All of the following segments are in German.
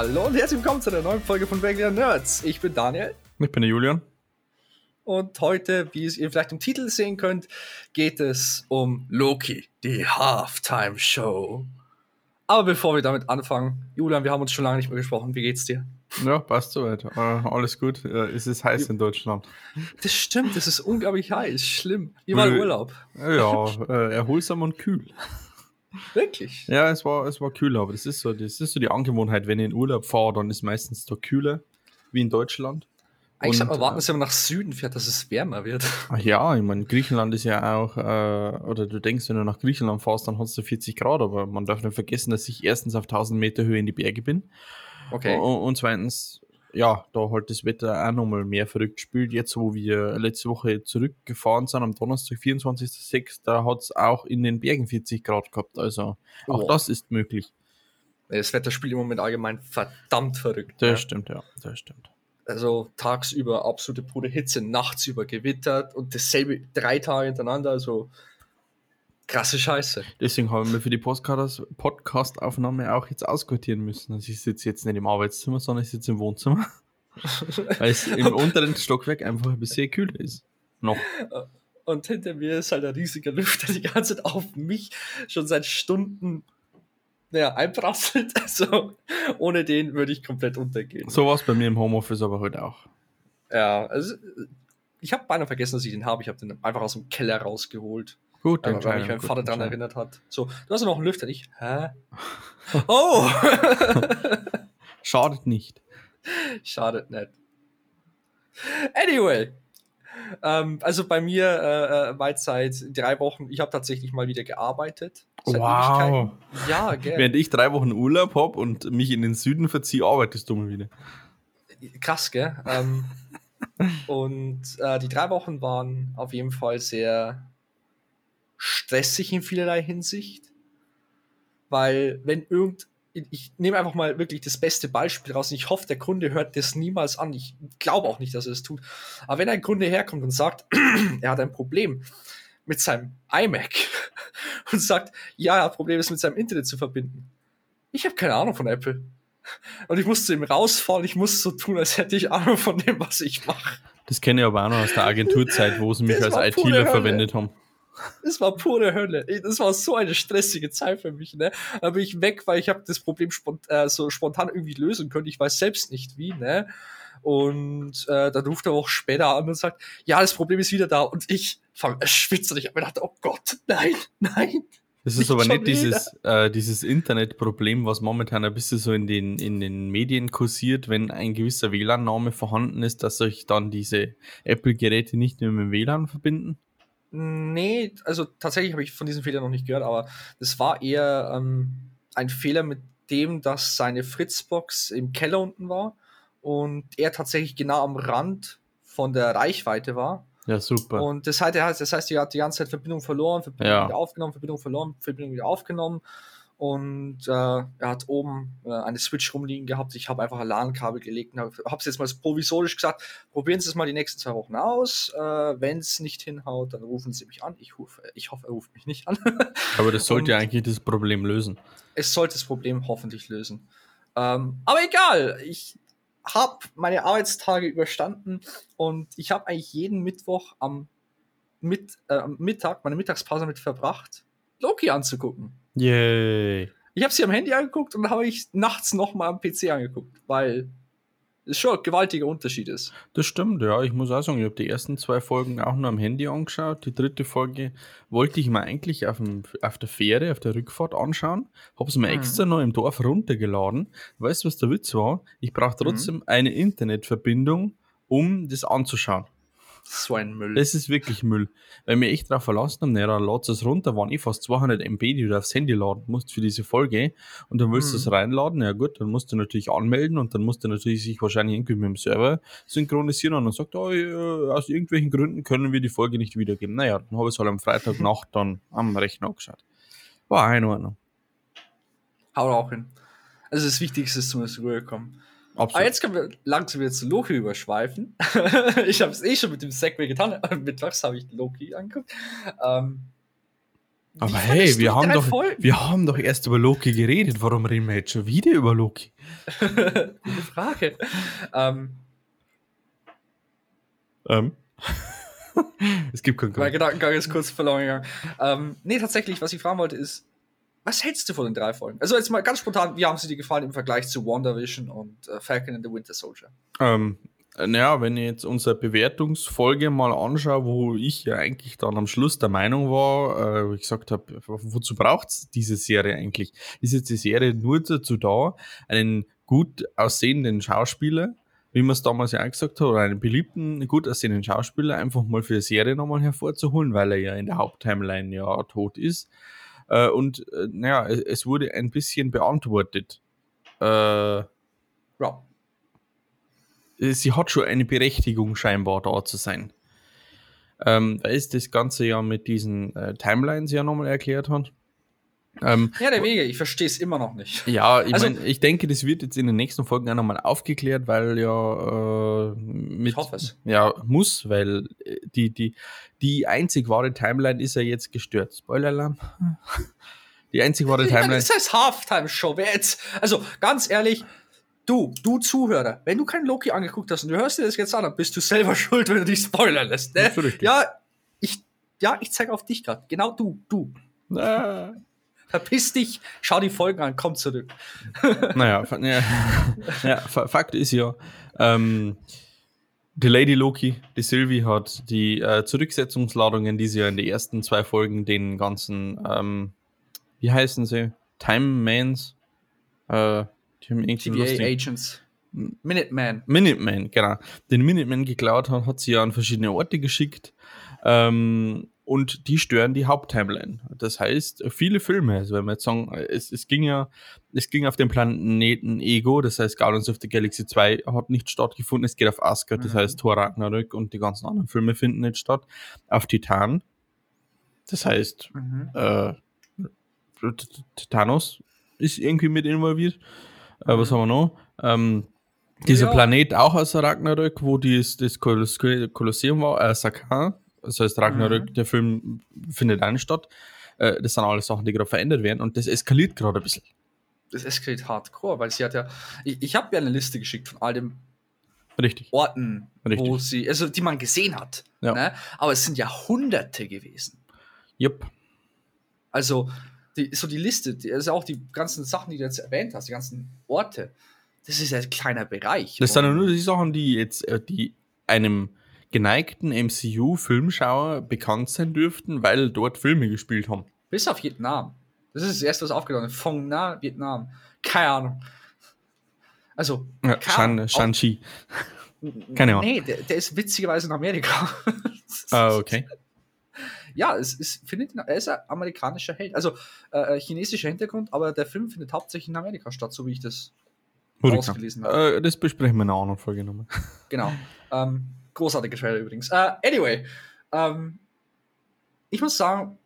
Hallo und herzlich willkommen zu einer neuen Folge von Regular Nerds. Ich bin Daniel. Ich bin der Julian. Und heute, wie es ihr vielleicht im Titel sehen könnt, geht es um Loki, die Halftime Show. Aber bevor wir damit anfangen, Julian, wir haben uns schon lange nicht mehr gesprochen. Wie geht's dir? Ja, passt soweit. Äh, alles gut. Äh, es ist heiß in Deutschland. Das stimmt, es ist unglaublich heiß. Schlimm. Wie war Urlaub? Ja, äh, erholsam und kühl. Wirklich? Ja, es war, es war kühler, aber das ist so, das ist so die Angewohnheit, wenn ich in Urlaub fahre, dann ist meistens da kühler, wie in Deutschland. Eigentlich sollte man warten, dass man nach Süden fährt, dass es wärmer wird. Ach ja, ich meine, Griechenland ist ja auch, äh, oder du denkst, wenn du nach Griechenland fährst, dann hast du 40 Grad, aber man darf nicht vergessen, dass ich erstens auf 1000 Meter Höhe in die Berge bin. Okay. Und, und zweitens, ja, da halt das Wetter auch nochmal mehr verrückt spielt. Jetzt, wo wir letzte Woche zurückgefahren sind, am Donnerstag, 24.06., da hat es auch in den Bergen 40 Grad gehabt. Also auch oh. das ist möglich. Das Wetter spielt im Moment allgemein verdammt verrückt. Das ja. stimmt, ja, das stimmt also tagsüber absolute pure Hitze, nachts über gewittert und dasselbe drei Tage hintereinander, also krasse Scheiße. Deswegen haben wir für die Podcast-Aufnahme auch jetzt ausquartieren müssen. Also ich sitze jetzt nicht im Arbeitszimmer, sondern ich sitze im Wohnzimmer. weil es im unteren Stockwerk einfach ein bisschen kühler ist. Noch. Und hinter mir ist halt ein riesiger Lüfter die ganze Zeit auf mich schon seit Stunden naja, einprasselt. Also ohne den würde ich komplett untergehen. So war es bei mir im Homeoffice aber heute auch. Ja, also ich habe beinahe vergessen, dass ich den habe. Ich habe den einfach aus dem Keller rausgeholt. Gut, dann weil mich mein Vater daran erinnert hat. So, du hast ja noch einen Lüfter, nicht? Hä? oh! Schadet nicht. Schadet nicht. Anyway, ähm, also bei mir äh, äh, war jetzt seit drei Wochen, ich habe tatsächlich mal wieder gearbeitet. Wow. Ja, gell. Während ich drei Wochen Urlaub habe und mich in den Süden verziehe, arbeitest du mal wieder. Krass, gell? Ähm, und äh, die drei Wochen waren auf jeden Fall sehr stressig in vielerlei Hinsicht. Weil, wenn irgend, ich nehme einfach mal wirklich das beste Beispiel raus und ich hoffe, der Kunde hört das niemals an. Ich glaube auch nicht, dass er es tut. Aber wenn ein Kunde herkommt und sagt, er hat ein Problem mit seinem iMac und sagt, ja, er hat Probleme, es mit seinem Internet zu verbinden. Ich habe keine Ahnung von Apple. Und ich musste ihm rausfahren, ich muss so tun, als hätte ich Ahnung von dem, was ich mache. Das kenne ich aber auch noch aus der Agenturzeit, wo sie mich als ITler verwendet haben. Das war pure Hölle. Das war so eine stressige Zeit für mich. Ne? Da bin ich weg, weil ich habe das Problem spont äh, so spontan irgendwie lösen können. Ich weiß selbst nicht wie. Ne? Und äh, dann ruft er auch später an und sagt, ja, das Problem ist wieder da. Und ich fange schwitzen. Ich habe mir gedacht, oh Gott, nein, nein. Das ist aber nicht dieses, äh, dieses Internetproblem, was momentan ein bisschen so in den, in den Medien kursiert, wenn ein gewisser WLAN-Name vorhanden ist, dass sich dann diese Apple-Geräte nicht mehr mit dem WLAN verbinden? Nee, also tatsächlich habe ich von diesem Fehler noch nicht gehört, aber das war eher ähm, ein Fehler mit dem, dass seine Fritzbox im Keller unten war und er tatsächlich genau am Rand von der Reichweite war. Ja, super. Und das heißt, das heißt, er hat die ganze Zeit Verbindung verloren, Verbindung ja. wieder aufgenommen, Verbindung verloren, Verbindung wieder aufgenommen. Und äh, er hat oben äh, eine Switch rumliegen gehabt. Ich habe einfach ein LAN-Kabel gelegt und habe es jetzt mal provisorisch gesagt, probieren Sie es mal die nächsten zwei Wochen aus. Äh, Wenn es nicht hinhaut, dann rufen Sie mich an. Ich, ruf, ich hoffe, er ruft mich nicht an. Aber das sollte ja eigentlich das Problem lösen. Es sollte das Problem hoffentlich lösen. Ähm, aber egal, ich habe meine Arbeitstage überstanden und ich habe eigentlich jeden Mittwoch am, mit, äh, am Mittag, meine Mittagspause mit verbracht, Loki anzugucken. Yay. Ich habe sie am Handy angeguckt und habe ich nachts nochmal am PC angeguckt, weil es schon ein gewaltiger Unterschied ist. Das stimmt, ja. Ich muss auch sagen, ich habe die ersten zwei Folgen auch nur am Handy angeschaut. Die dritte Folge wollte ich mir eigentlich auf, dem, auf der Fähre, auf der Rückfahrt anschauen. Habe es mir mhm. extra noch im Dorf runtergeladen. Weißt du, was der Witz war? Ich brauche trotzdem mhm. eine Internetverbindung, um das anzuschauen. So ein Müll. Das ist wirklich Müll. Weil wir echt drauf verlassen haben, naja, dann lädst es runter, waren eh fast 200 MB, die du aufs Handy laden musst für diese Folge. Und dann willst du es mhm. reinladen, ja gut, dann musst du natürlich anmelden und dann musst du natürlich sich wahrscheinlich irgendwie mit dem Server synchronisieren und dann sagt, oh, aus irgendwelchen Gründen können wir die Folge nicht wiedergeben. Naja, dann habe ich es halt am Freitagnacht dann am Rechner angeschaut. War in Ordnung. Haut auch hin. Also das Wichtigste ist zumindest rübergekommen. Absolut. Aber jetzt können wir langsam wieder zu Loki überschweifen. ich habe es eh schon mit dem Segway getan. Mittags habe ich Loki angeguckt. Ähm, Aber hey, wir haben, doch, Folgen? wir haben doch erst über Loki geredet. Warum reden wir jetzt schon wieder über Loki? Gute Frage. Ähm, Ähm. es gibt keinen mein Grund. Gedankengang ist kurz verloren gegangen. Ähm, nee, tatsächlich, was ich fragen wollte, ist, was hältst du von den drei Folgen? Also jetzt mal ganz spontan, wie haben sie dir gefallen im Vergleich zu WandaVision und äh, Falcon and the Winter Soldier? Ähm, naja, wenn ich jetzt unsere Bewertungsfolge mal anschaue, wo ich ja eigentlich dann am Schluss der Meinung war, äh, wo ich gesagt habe, wozu braucht es diese Serie eigentlich? Ist jetzt die Serie nur dazu da, einen gut aussehenden Schauspieler, wie man es damals ja auch gesagt hat, oder einen beliebten, gut aussehenden Schauspieler einfach mal für die Serie nochmal hervorzuholen, weil er ja in der Haupttimeline ja tot ist. Äh, und äh, naja, es, wurde ein bisschen beantwortet. Äh, Ja. sie hat schon eine Berechtigung scheinbar da zu sein. Ähm, da ist das Ganze ja mit diesen äh, Timelines ja nochmal erklärt hat. Ähm, Ja, der Wege, ich verstehe es immer noch nicht. ja, ich, Also- mein, ich denke, das wird jetzt in den nächsten Folgen auch nochmal aufgeklärt, weil ja äh, mit, Ich hoffe es. ja muss, weil äh, die, die, die einzig wahre Timeline ist ja jetzt gestört. Spoiler-Alarm. Die einzig wahre Timeline. das heißt Halftime-Show. Wer jetzt, also ganz ehrlich, du, du Zuhörer, wenn du keinen Loki angeguckt hast und du hörst dir das jetzt an, dann bist du selber schuld, wenn du dich spoilern lässt. Ne? Ja, ich, ja, ich zeige auf dich gerade. Genau du, du. Ah. Verpiss dich, schau die Folgen an, komm zurück. Naja, ja, ja, fa- Fakt ist ja, ähm, die Lady Loki, die Sylvie, hat die äh, Zurücksetzungsladungen, die sie ja in den ersten zwei Folgen den ganzen, ähm, wie heißen sie? Time Mans, äh, die haben TVA Agents. Minuteman. Minuteman, genau. Den Minuteman geklaut hat, hat sie ja an verschiedene Orte geschickt. Ähm, und die stören die Haupttimeline. Das heißt, viele Filme, also wenn wir jetzt sagen, es, es ging ja, es ging auf dem Planeten Ego, das heißt Guardians of the Galaxy 2 hat nicht stattgefunden, es geht auf Asgard, das Mhm. heißt Thor Ragnarök und die ganzen anderen Filme finden nicht statt. Auf Titan, das heißt, Mhm. äh, Thanos ist irgendwie mit involviert. Äh, was Mhm. haben wir noch? Ähm, dieser Ja. Planet auch aus Ragnarök, wo dies, das Koloss Kolosseum war, äh, Sakaar. Das heißt, Ragnarök, Mhm. der Film findet nicht statt. Äh, das sind alles Sachen, die gerade verändert werden und das eskaliert gerade ein bisschen. Das eskaliert hardcore, weil sie hat ja. Ich, ich habe ja eine Liste geschickt von all den Richtig. Orten, Richtig. wo sie, also die man gesehen hat. Ja. Ne? Aber es sind ja Hunderte gewesen. Jupp. Also, die, so die Liste, die, also auch die ganzen Sachen, die du jetzt erwähnt hast, die ganzen Orte, das ist ja ein kleiner Bereich. Das sind ja nur die Sachen, die jetzt äh, die einem geneigten MCU-Filmschauer bekannt sein dürften, weil dort Filme gespielt haben. Bis auf Vietnam. Das ist das erste, was aufgenommen ist. Phong Na, Vietnam. Keine Ahnung. Also, Ja, keine Shan, Ahnung. Shang-Chi. Auch- keine Ahnung. Nee, der, der ist witzigerweise in Amerika. Ah, okay. Ja, es ist, findet, er ist ein amerikanischer Held. Also äh, chinesischer Hintergrund, aber der Film findet hauptsächlich in Amerika statt, so wie ich das rausgelesen habe. Äh, das besprechen wir in einer anderen Folge nochmal. Genau. Ähm, großartiger Trailer übrigens. Äh, anyway, ähm, ich muss sagen,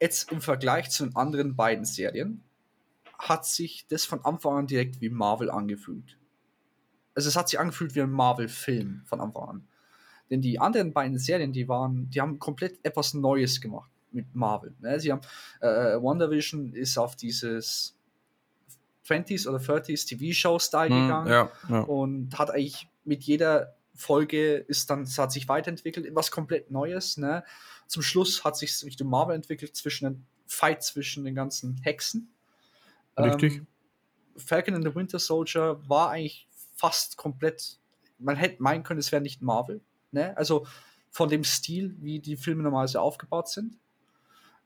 jetzt im Vergleich zu den anderen beiden Serien hat sich das von Anfang an direkt wie Marvel angefühlt. Also es hat sich angefühlt wie ein Marvel-Film von Anfang an. Denn die anderen beiden Serien, die waren, die haben komplett etwas Neues gemacht mit Marvel. Ne? Sie haben äh, WandaVision ist auf dieses 20s oder 30s TV-Show-Style gegangen Hm, ja, ja. und hat eigentlich mit jeder Folge ist dann, es hat sich weiterentwickelt, was komplett Neues. Ne? Zum Schluss hat sich Richtung Marvel entwickelt, zwischen den Fight zwischen den ganzen Hexen. Richtig. Ähm, Falcon and the Winter Soldier war eigentlich fast komplett, man hätte meinen können, es wäre nicht Marvel. Ne? Also von dem Stil, wie die Filme normalerweise aufgebaut sind.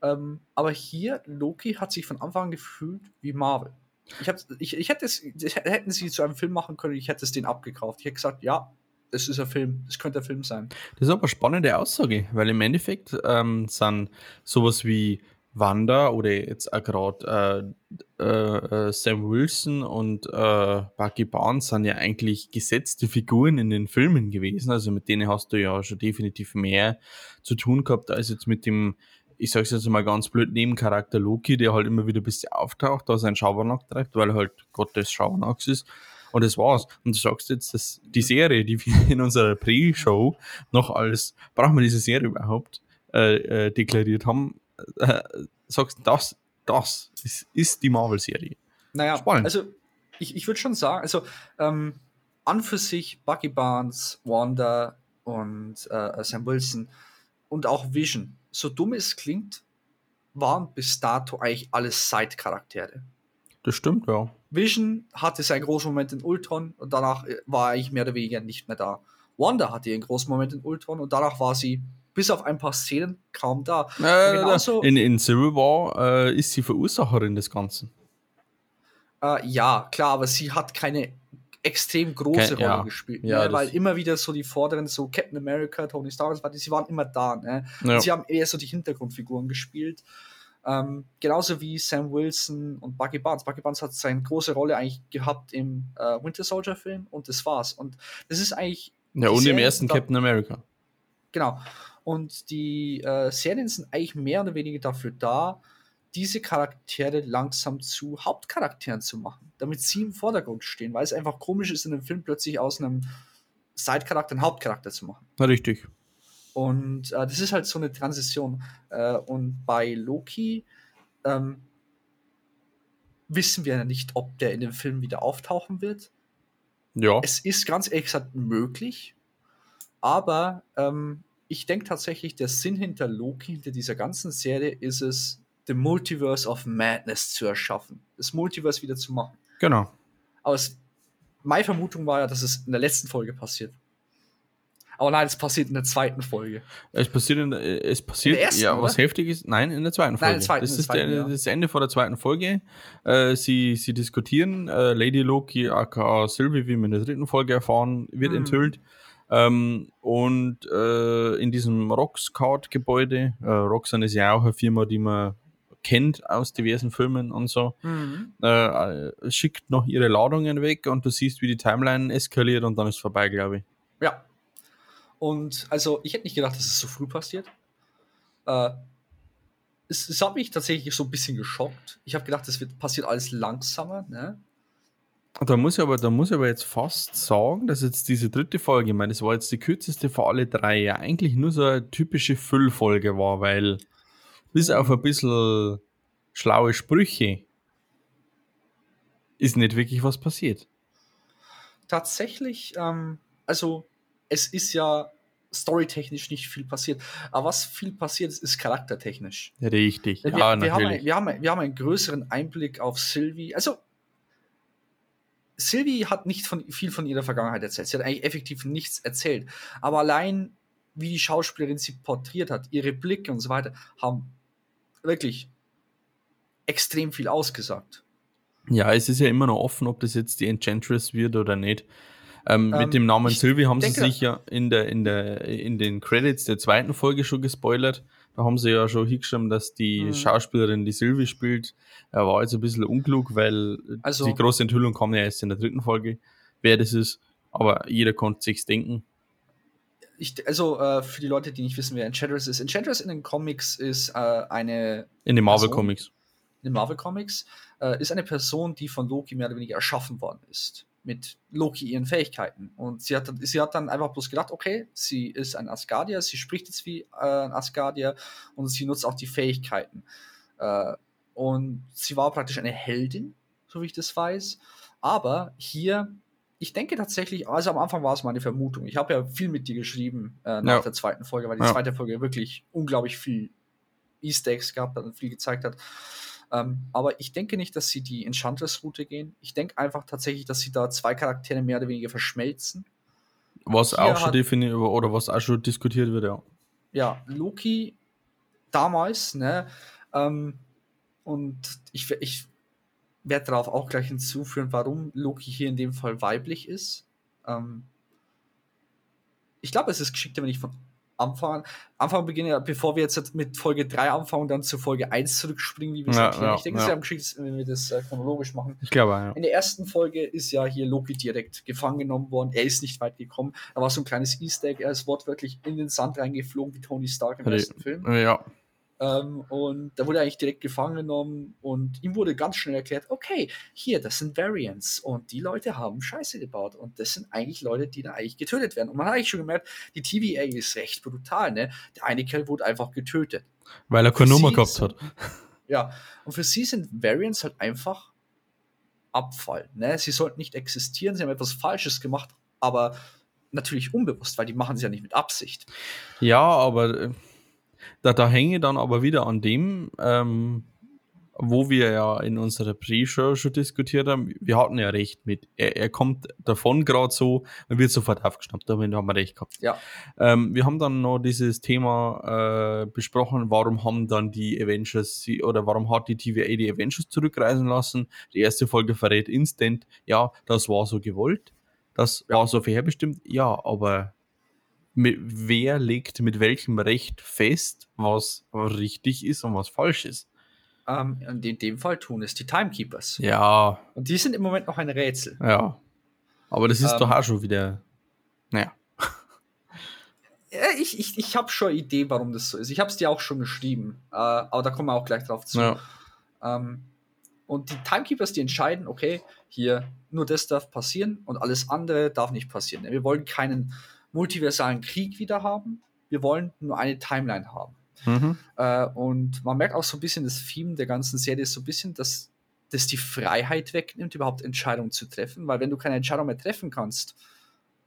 Ähm, aber hier, Loki hat sich von Anfang an gefühlt wie Marvel. Ich, hab, ich, ich hätte es, hätten sie zu einem Film machen können, ich hätte es denen abgekauft. Ich hätte gesagt, ja, es ist ein Film, es könnte ein Film sein. Das ist aber eine spannende Aussage, weil im Endeffekt ähm, sind sowas wie Wanda oder jetzt auch gerade äh, äh, äh, Sam Wilson und äh, Bucky Barnes sind ja eigentlich gesetzte Figuren in den Filmen gewesen. Also mit denen hast du ja schon definitiv mehr zu tun gehabt als jetzt mit dem, ich sag's jetzt mal ganz blöd, Nebencharakter Loki, der halt immer wieder ein bisschen auftaucht, da seinen Schabernack treibt, weil halt Gott des Schabernacks ist. Und das war's. Und du sagst jetzt, dass die Serie, die wir in unserer Pre-Show noch als, brauchen wir diese Serie überhaupt, äh, äh, deklariert haben, äh, sagst, das, das ist, ist die Marvel-Serie. Naja, Spannend. also ich, ich würde schon sagen, also ähm, an für sich Bucky Barnes, Wanda und äh, Sam Wilson und auch Vision, so dumm es klingt, waren bis dato eigentlich alles Side-Charaktere. Das stimmt, ja. Vision hatte seinen großen Moment in Ultron und danach äh, war er eigentlich mehr oder weniger nicht mehr da. Wanda hatte ihren großen Moment in Ultron und danach war sie bis auf ein paar Szenen kaum da. Äh, genauso, in, in Civil War äh, ist sie Verursacherin des Ganzen. Äh, ja, klar, aber sie hat keine extrem große Rolle ja. gespielt, ja, ne? weil immer wieder so die Vorderen, so Captain America, Tony Stark, sie waren immer da. Ne? Ja. Sie haben eher so die Hintergrundfiguren gespielt. Ähm, genauso wie Sam Wilson und Bucky Barnes. Bucky Barnes hat seine große Rolle eigentlich gehabt im äh, Winter Soldier Film und das war's. Und das ist eigentlich. Ja, und Serien, im ersten Captain America. Genau. Und die äh, Serien sind eigentlich mehr oder weniger dafür da, diese Charaktere langsam zu Hauptcharakteren zu machen, damit sie im Vordergrund stehen, weil es einfach komisch ist, in einem Film plötzlich aus einem Side-Charakter einen Hauptcharakter zu machen. Na, richtig. Und äh, das ist halt so eine Transition. Äh, und bei Loki ähm, wissen wir ja nicht, ob der in dem Film wieder auftauchen wird. Ja. Es ist ganz ehrlich gesagt möglich, aber ähm, ich denke tatsächlich, der Sinn hinter Loki, hinter dieser ganzen Serie, ist es, The Multiverse of Madness zu erschaffen. Das Multiverse wieder zu machen. Genau. Aber es, meine Vermutung war ja, dass es in der letzten Folge passiert. Aber nein, es passiert in der zweiten Folge. Es passiert in, der, es passiert, in der ersten, ja, oder? was heftig ist, nein, in der zweiten Folge. Nein, in der zweiten, das ist zweiten, der, ja. das Ende vor der zweiten Folge. Äh, sie, sie diskutieren, äh, Lady Loki, aka Sylvie, wie wir in der dritten Folge erfahren, wird hm. enthüllt. Ähm, und äh, in diesem Rockscard-Gebäude, äh, Roxanne ist ja auch eine Firma, die man kennt aus diversen Filmen und so, mhm. äh, schickt noch ihre Ladungen weg und du siehst, wie die Timeline eskaliert und dann ist vorbei, glaube ich. Ja, und also, ich hätte nicht gedacht, dass es so früh passiert. Äh, es, es, hat mich tatsächlich so ein bisschen geschockt. Ich habe gedacht, es wird passiert alles langsamer. Ne? Da muss ich aber, da muss ich aber jetzt fast sagen, dass jetzt diese dritte Folge, ich meine, das war jetzt die kürzeste für alle drei, ja eigentlich nur so eine typische Füllfolge war, weil bis auf ein bisschen schlaue Sprüche ist nicht wirklich was passiert. Tatsächlich, ähm, also es ist ja storytechnisch nicht viel passiert. Aber was viel passiert ist, ist charaktertechnisch. Richtig, wir, ja, wir, natürlich. Haben, wir, haben, wir haben einen größeren Einblick auf Sylvie. Also, Sylvie hat nicht von, viel von ihrer Vergangenheit erzählt. Sie hat eigentlich effektiv nichts erzählt. Aber allein, wie die Schauspielerin sie porträtiert hat, ihre Blicke und so weiter, haben wirklich extrem viel ausgesagt. Ja, es ist ja immer noch offen, ob das jetzt die Enchantress wird oder nicht. Ähm, ähm, mit dem Namen Sylvie haben sie sich ja in, der, in, der, in den Credits der zweiten Folge schon gespoilert. Da haben sie ja schon hingeschrieben, dass die mhm. Schauspielerin, die Sylvie spielt, er war jetzt ein bisschen unklug, weil also, die große Enthüllung kam ja erst in der dritten Folge, wer das ist. Aber jeder konnte sich's denken. Ich, also äh, für die Leute, die nicht wissen, wer Enchantress ist. Enchantress in den Comics ist äh, eine. In den Marvel Comics. In den Marvel Comics äh, ist eine Person, die von Loki mehr oder weniger erschaffen worden ist mit Loki ihren Fähigkeiten. Und sie hat, sie hat dann einfach bloß gedacht, okay, sie ist ein Asgardier, sie spricht jetzt wie äh, ein Asgardier und sie nutzt auch die Fähigkeiten. Äh, und sie war praktisch eine Heldin, so wie ich das weiß. Aber hier, ich denke tatsächlich, also am Anfang war es meine Vermutung. Ich habe ja viel mit dir geschrieben äh, nach ja. der zweiten Folge, weil die ja. zweite Folge wirklich unglaublich viel Easter Eggs gehabt hat und viel gezeigt hat. Ähm, aber ich denke nicht, dass sie die Enchantress-Route gehen. Ich denke einfach tatsächlich, dass sie da zwei Charaktere mehr oder weniger verschmelzen. Was Hier auch schon definiert oder was auch schon diskutiert wird, ja. Ja, Loki damals, ne? Ähm, und ich, ich werde darauf auch gleich hinzuführen, warum Loki hier in dem Fall weiblich ist. Ähm, ich glaube, es ist geschickter, wenn ich von Anfang, Anfang beginnen, bevor wir jetzt mit Folge 3 anfangen und dann zu Folge 1 zurückspringen, wie wir es ja, erklären. Ja, ich denke, es ja. ist am geschicktesten, wenn wir das äh, chronologisch machen. Ich glaube, ja. In der ersten Folge ist ja hier Loki direkt gefangen genommen worden. Er ist nicht weit gekommen. Da war so ein kleines Easter Egg. Er ist wortwörtlich in den Sand reingeflogen, wie Tony Stark im ersten Film. Ja. Ähm, und da wurde er eigentlich direkt gefangen genommen und ihm wurde ganz schnell erklärt, okay, hier, das sind Variants und die Leute haben Scheiße gebaut und das sind eigentlich Leute, die da eigentlich getötet werden. Und man hat eigentlich schon gemerkt, die TVA ist recht brutal, ne? Der eine Kerl wurde einfach getötet. Weil er keine Nummer gehabt hat. Ja, und für sie sind Variants halt einfach Abfall. Ne? Sie sollten nicht existieren, sie haben etwas Falsches gemacht, aber natürlich unbewusst, weil die machen es ja nicht mit Absicht. Ja, aber äh, da, da hänge dann aber wieder an dem, ähm, wo wir ja in unserer Pre-Show schon diskutiert haben, wir hatten ja recht mit. Er, er kommt davon gerade so und wird sofort aufgeschnappt. Damit haben wir recht gehabt. Ja. Ähm, wir haben dann noch dieses Thema äh, besprochen, warum haben dann die Avengers oder warum hat die TVA die Avengers zurückreisen lassen. Die erste Folge verrät instant, ja, das war so gewollt, das Ja. war so vorherbestimmt, ja, aber mit, wer legt mit welchem Recht fest, was richtig ist und was falsch ist? Ähm, und in dem Fall tun es die Timekeepers. Ja, Und die sind im Moment noch ein Rätsel. ja. Aber das ist Ähm, doch auch schon wieder, naja. Ja, ich ich, ich habe schon eine Idee, warum das so ist. Ich habe es dir auch schon geschrieben, äh, aber da kommen wir auch gleich drauf zu. Ja. Ähm, und die Timekeepers, die entscheiden, okay, hier nur das darf passieren und alles andere darf nicht passieren. Wir wollen keinen multiversalen Krieg wieder haben. Wir wollen nur eine Timeline haben. Mhm. Äh, und man merkt auch so ein bisschen das Theme der ganzen Serie ist so ein bisschen, dass das die Freiheit wegnimmt, überhaupt Entscheidungen zu treffen. Weil wenn du keine Entscheidung mehr treffen kannst,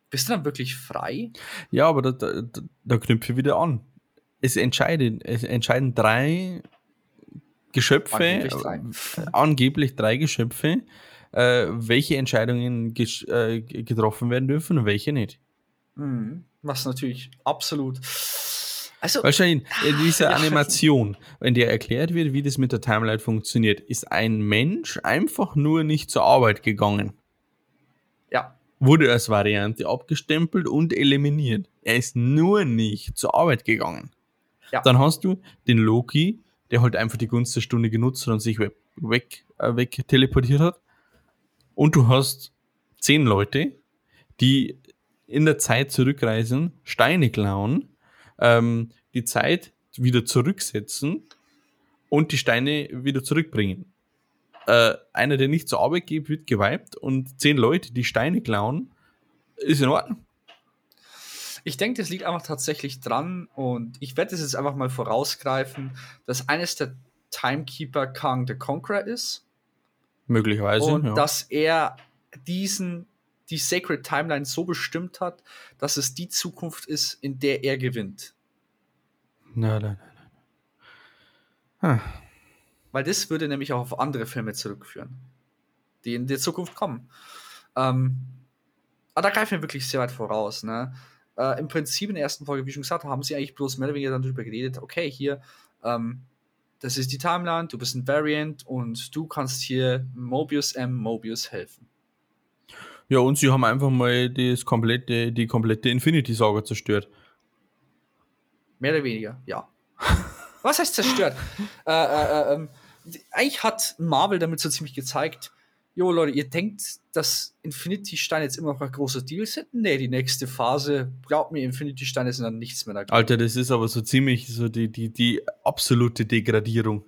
bist du dann wirklich frei? Ja, aber da, da, da- knüpfe ich wieder an. Es entscheiden, es entscheiden drei Geschöpfe, Angeblich drei. äh, angeblich drei Geschöpfe, äh, welche Entscheidungen gesch- äh, getroffen werden dürfen und welche nicht. Mhm. Was natürlich absolut. Also, Wahrscheinlich in dieser ja. Animation, in der erklärt wird, wie das mit der Timeline funktioniert, ist ein Mensch einfach nur nicht zur Arbeit gegangen. ja, Wurde als Variante abgestempelt und eliminiert. Er ist nur nicht zur Arbeit gegangen. Ja. Dann hast du den Loki, der halt einfach die Gunst der Stunde genutzt hat und sich weg, weg, äh, weg teleportiert hat. Und du hast zehn Leute, die in der Zeit zurückreisen, Steine klauen, ähm, die Zeit wieder zurücksetzen und die Steine wieder zurückbringen. Äh, einer, der nicht zur Arbeit geht, wird geweibt und zehn Leute, die Steine klauen, ist in Ordnung. ich denke, das liegt einfach tatsächlich dran und ich werde das jetzt einfach mal vorausgreifen, dass eines der Timekeeper Kang the Conqueror ist Möglicherweise. und ja. dass er diesen die Sacred Timeline so bestimmt hat, dass es die Zukunft ist, in der er gewinnt. Nein, nein, nein. Ah, Weil das würde nämlich auch auf andere Filme zurückführen, die in der Zukunft kommen. Ähm, aber da greifen wir wirklich sehr weit voraus. Ne? Äh, Im Prinzip in der ersten Folge, wie schon gesagt, haben sie eigentlich bloß mehr oder weniger darüber geredet, okay, hier, ähm, das ist die Timeline, du bist ein Variant und du kannst hier Mobius M. Mobius helfen. Ja, und sie haben einfach mal das komplette, die komplette Infinity-Saga zerstört. Mehr oder weniger, ja. Was heißt zerstört? äh, äh, äh, ähm, eigentlich hat Marvel damit so ziemlich gezeigt, jo Leute, ihr denkt, dass Infinity-Steine jetzt immer noch ein großer Deal sind? Nee, die nächste Phase, glaubt mir, Infinity-Steine sind dann nichts mehr da. Alter, das ist aber so ziemlich so die, die, die absolute Degradierung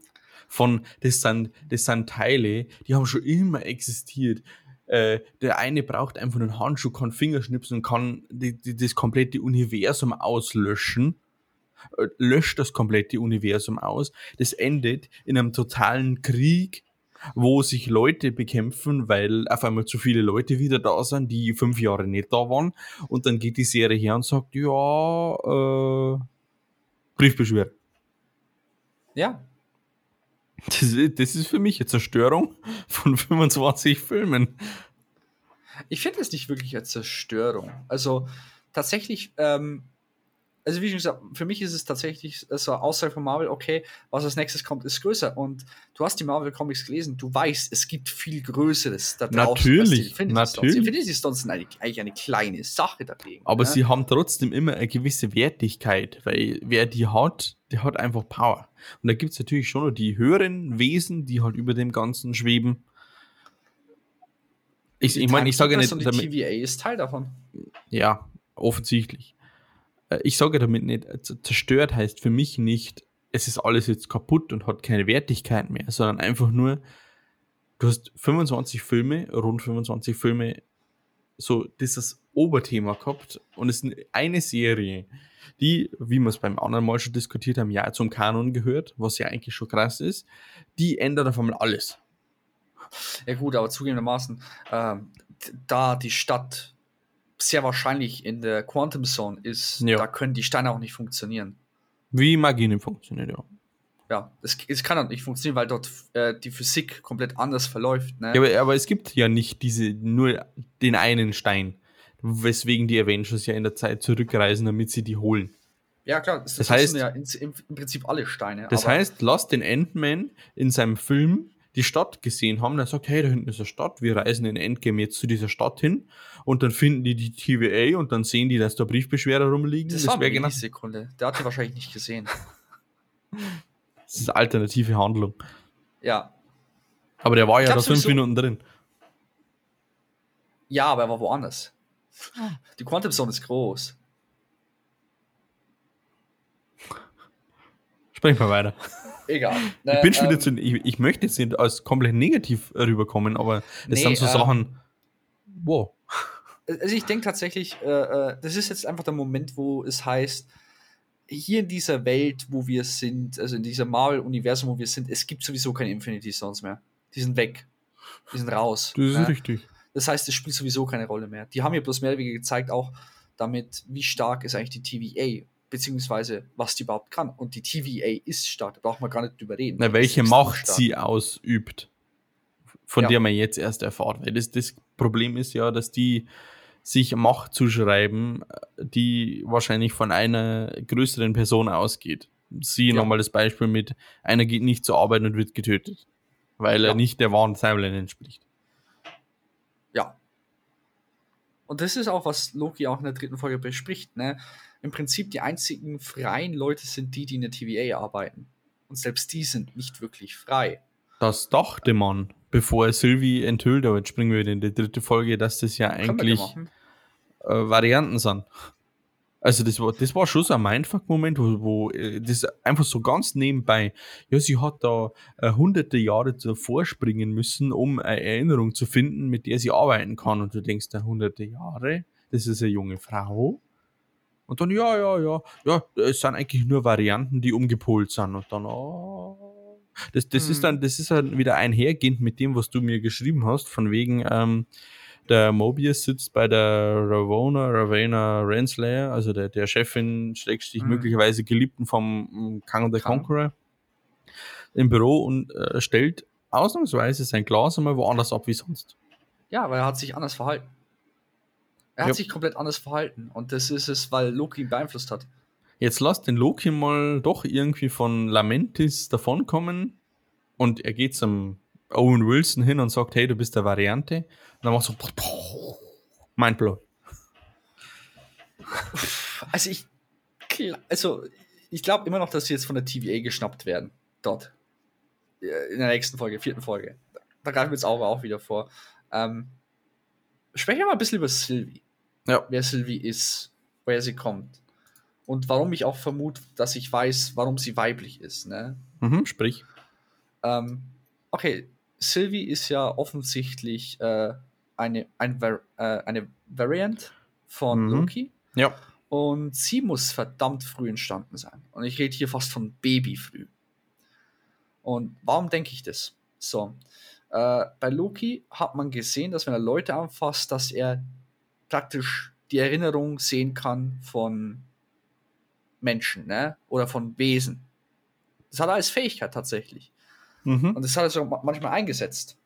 von, das sind, das sind Teile, die haben schon immer existiert. Äh, der eine braucht einfach einen Handschuh, kann Fingerschnipsen und kann die, die, das komplette Universum auslöschen. Äh, löscht das komplette Universum aus. Das endet in einem totalen Krieg, wo sich Leute bekämpfen, weil auf einmal zu viele Leute wieder da sind, die fünf Jahre nicht da waren. Und dann geht die Serie her und sagt, ja, äh, Briefbeschwer. Ja, Das, ist- das ist für mich eine Zerstörung von 25 Filmen. ich finde es nicht wirklich eine Zerstörung. Also tatsächlich, ähm, also wie schon gesagt, für mich ist es tatsächlich so eine Aussage von Marvel, okay, was als nächstes kommt, ist größer. Und du hast die Marvel Comics gelesen, du weißt, es gibt viel Größeres da draußen. Natürlich, Infinity natürlich. Die Infinity Stones sind eigentlich eine kleine Sache dagegen. Aber ne? sie haben trotzdem immer eine gewisse Wertigkeit, weil wer die hat, der hat einfach Power. Und da gibt es natürlich schon noch die höheren Wesen, die halt über dem Ganzen schweben. Ich, Die ich meine, ich sage ja nicht, und die TVA ist Teil davon. ja, offensichtlich. Äh, Ich sage damit nicht, äh, zerstört heißt für mich nicht, es ist alles jetzt kaputt und hat keine Wertigkeit mehr, sondern einfach nur, du hast 25 Filme, rund 25 Filme, so dieses Oberthema gehabt und es ist eine Serie, die, wie wir es beim anderen Mal schon diskutiert haben, ja zum Kanon gehört, was ja eigentlich schon krass ist, die ändert auf einmal alles. Ja gut, aber zugegebenermaßen, ähm, da die Stadt sehr wahrscheinlich in der Quantum Zone ist, Ja. da können die Steine auch nicht funktionieren. Wie Magie nicht funktioniert, ja. Ja, es, es kann auch nicht funktionieren, weil dort äh, die Physik komplett anders verläuft. Ne? Ja, aber, aber es gibt ja nicht diese, nur den einen Stein, weswegen die Avengers ja in der Zeit zurückreisen, damit sie die holen. Ja, klar, das, Das heißt- sind ja im, im Prinzip alle Steine. Das heißt, lass den Ant-Man in seinem Film die Stadt gesehen haben, der sagt, hey, da hinten ist eine Stadt, wir reisen in Endgame jetzt zu dieser Stadt hin und dann finden die die TVA und dann sehen die, dass da Briefbeschwerer rumliegen. das, war wäre eine genau Sekunde. Der hat die wahrscheinlich nicht gesehen. das ist alternative Handlung. Ja. Aber der war ja da fünf Minuten drin. Ja, aber er war woanders. Die Quantum Zone ist groß. Sprechen wir weiter. Egal. Ich bin schon wieder zu, ich, ich möchte jetzt nicht als komplett negativ rüberkommen, aber es Nee, sind so ähm, Sachen, wow. Also ich denke tatsächlich, äh, äh, das ist jetzt einfach der Moment, wo es heißt, hier in dieser Welt, wo wir sind, also in diesem Marvel-Universum, wo wir sind, es gibt sowieso keine Infinity Stones mehr. Die sind weg. Die sind raus. Das ist ja. richtig. Das heißt, es spielt sowieso keine Rolle mehr. Die haben ja bloß mehr oder weniger gezeigt, auch damit, wie stark ist eigentlich die TVA, beziehungsweise was die überhaupt kann. Und die TVA ist stark, da braucht man gar nicht drüber reden. Na, welche Macht stark. sie ausübt, von Ja. der man jetzt erst erfahrt. Weil das, das Problem ist ja, dass die sich Macht zuschreiben, die wahrscheinlich von einer größeren Person ausgeht. Sie Ja. nochmal das Beispiel mit, einer geht nicht zur Arbeit und wird getötet, weil Ja. er nicht der wahren Timeline entspricht. Ja. Und das ist auch, was Loki auch in der dritten Folge bespricht. Ne? Im Prinzip die einzigen freien Leute sind die, die in der TVA arbeiten. Und selbst die sind nicht wirklich frei. Das dachte man, bevor Sylvie enthüllt, aber jetzt springen wir wieder in die dritte Folge, dass das ja eigentlich äh, Varianten sind. Also das war, das war schon so ein Mindfuck-Moment, wo, wo äh, das einfach so ganz nebenbei, ja, sie hat da äh, hunderte Jahre zuvor springen müssen, um eine Erinnerung zu finden, mit der sie arbeiten kann. Und du denkst, da hunderte Jahre, das ist eine junge Frau. Und dann, ja, ja, ja, ja, es sind eigentlich nur Varianten, die umgepolt sind. Und dann, oh. Das, das Hm. ist dann, das ist dann wieder einhergehend mit dem, was du mir geschrieben hast, von wegen, ähm, der Mobius sitzt bei der Ravona, Ravena Renslayer, also der, der Chefin, Schrägstrich Mhm. möglicherweise Geliebten vom mm, Kang the. Conqueror, im Büro und äh, stellt ausnahmsweise sein Glas einmal woanders ab wie sonst. Ja, weil er hat sich anders verhalten. Er hat Ja. sich komplett anders verhalten. Und das ist es, weil Loki ihn beeinflusst hat. Jetzt lasst den Loki mal doch irgendwie von Lamentis davonkommen und er geht zum Owen Wilson hin und sagt, hey, du bist der Variante. Und dann macht so Mindblow. Also ich, also ich glaube immer noch, dass sie jetzt von der TVA geschnappt werden. Dort. In der nächsten Folge, vierten Folge. Da greifen wir jetzt auch, auch wieder vor. Ähm, sprechen wir mal ein bisschen über Sylvie. Ja. Wer Sylvie ist, woher sie kommt. Und warum ich auch vermute, dass ich weiß, warum sie weiblich ist. Ne? Mhm, sprich. Ähm, okay, Sylvie ist ja offensichtlich äh, eine, ein Var äh, eine Variant von Mhm. Loki. Ja. Und sie muss verdammt früh entstanden sein. Und ich rede hier fast von Babyfrüh. Und warum denke ich das? So, äh, bei Loki hat man gesehen, dass wenn er Leute anfasst, dass er praktisch die Erinnerung sehen kann von Menschen, ne? Oder von Wesen. Das hat er als Fähigkeit tatsächlich. Mhm. Und das hat er so ma- manchmal eingesetzt.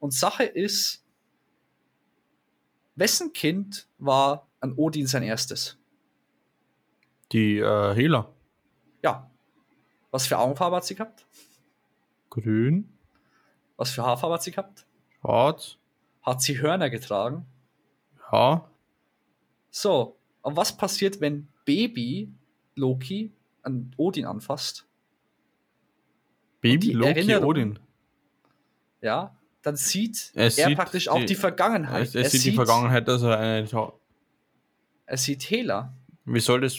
Und Sache ist, wessen Kind war an Odin sein erstes? Die äh, Hela. Ja. Was für Augenfarbe hat sie gehabt? Grün, Was für Haarfarbe hat sie gehabt? schwarz, Hat sie Hörner getragen? Ja. So, und was passiert, wenn Baby Loki an Odin anfasst? Baby die Loki Erinnerung- Odin. Ja, dann sieht Er er, sieht praktisch auch die- die Vergangenheit. Er, er sieht die Vergangenheit, dass er eine. Ta- Er sieht Hela. Wie soll das.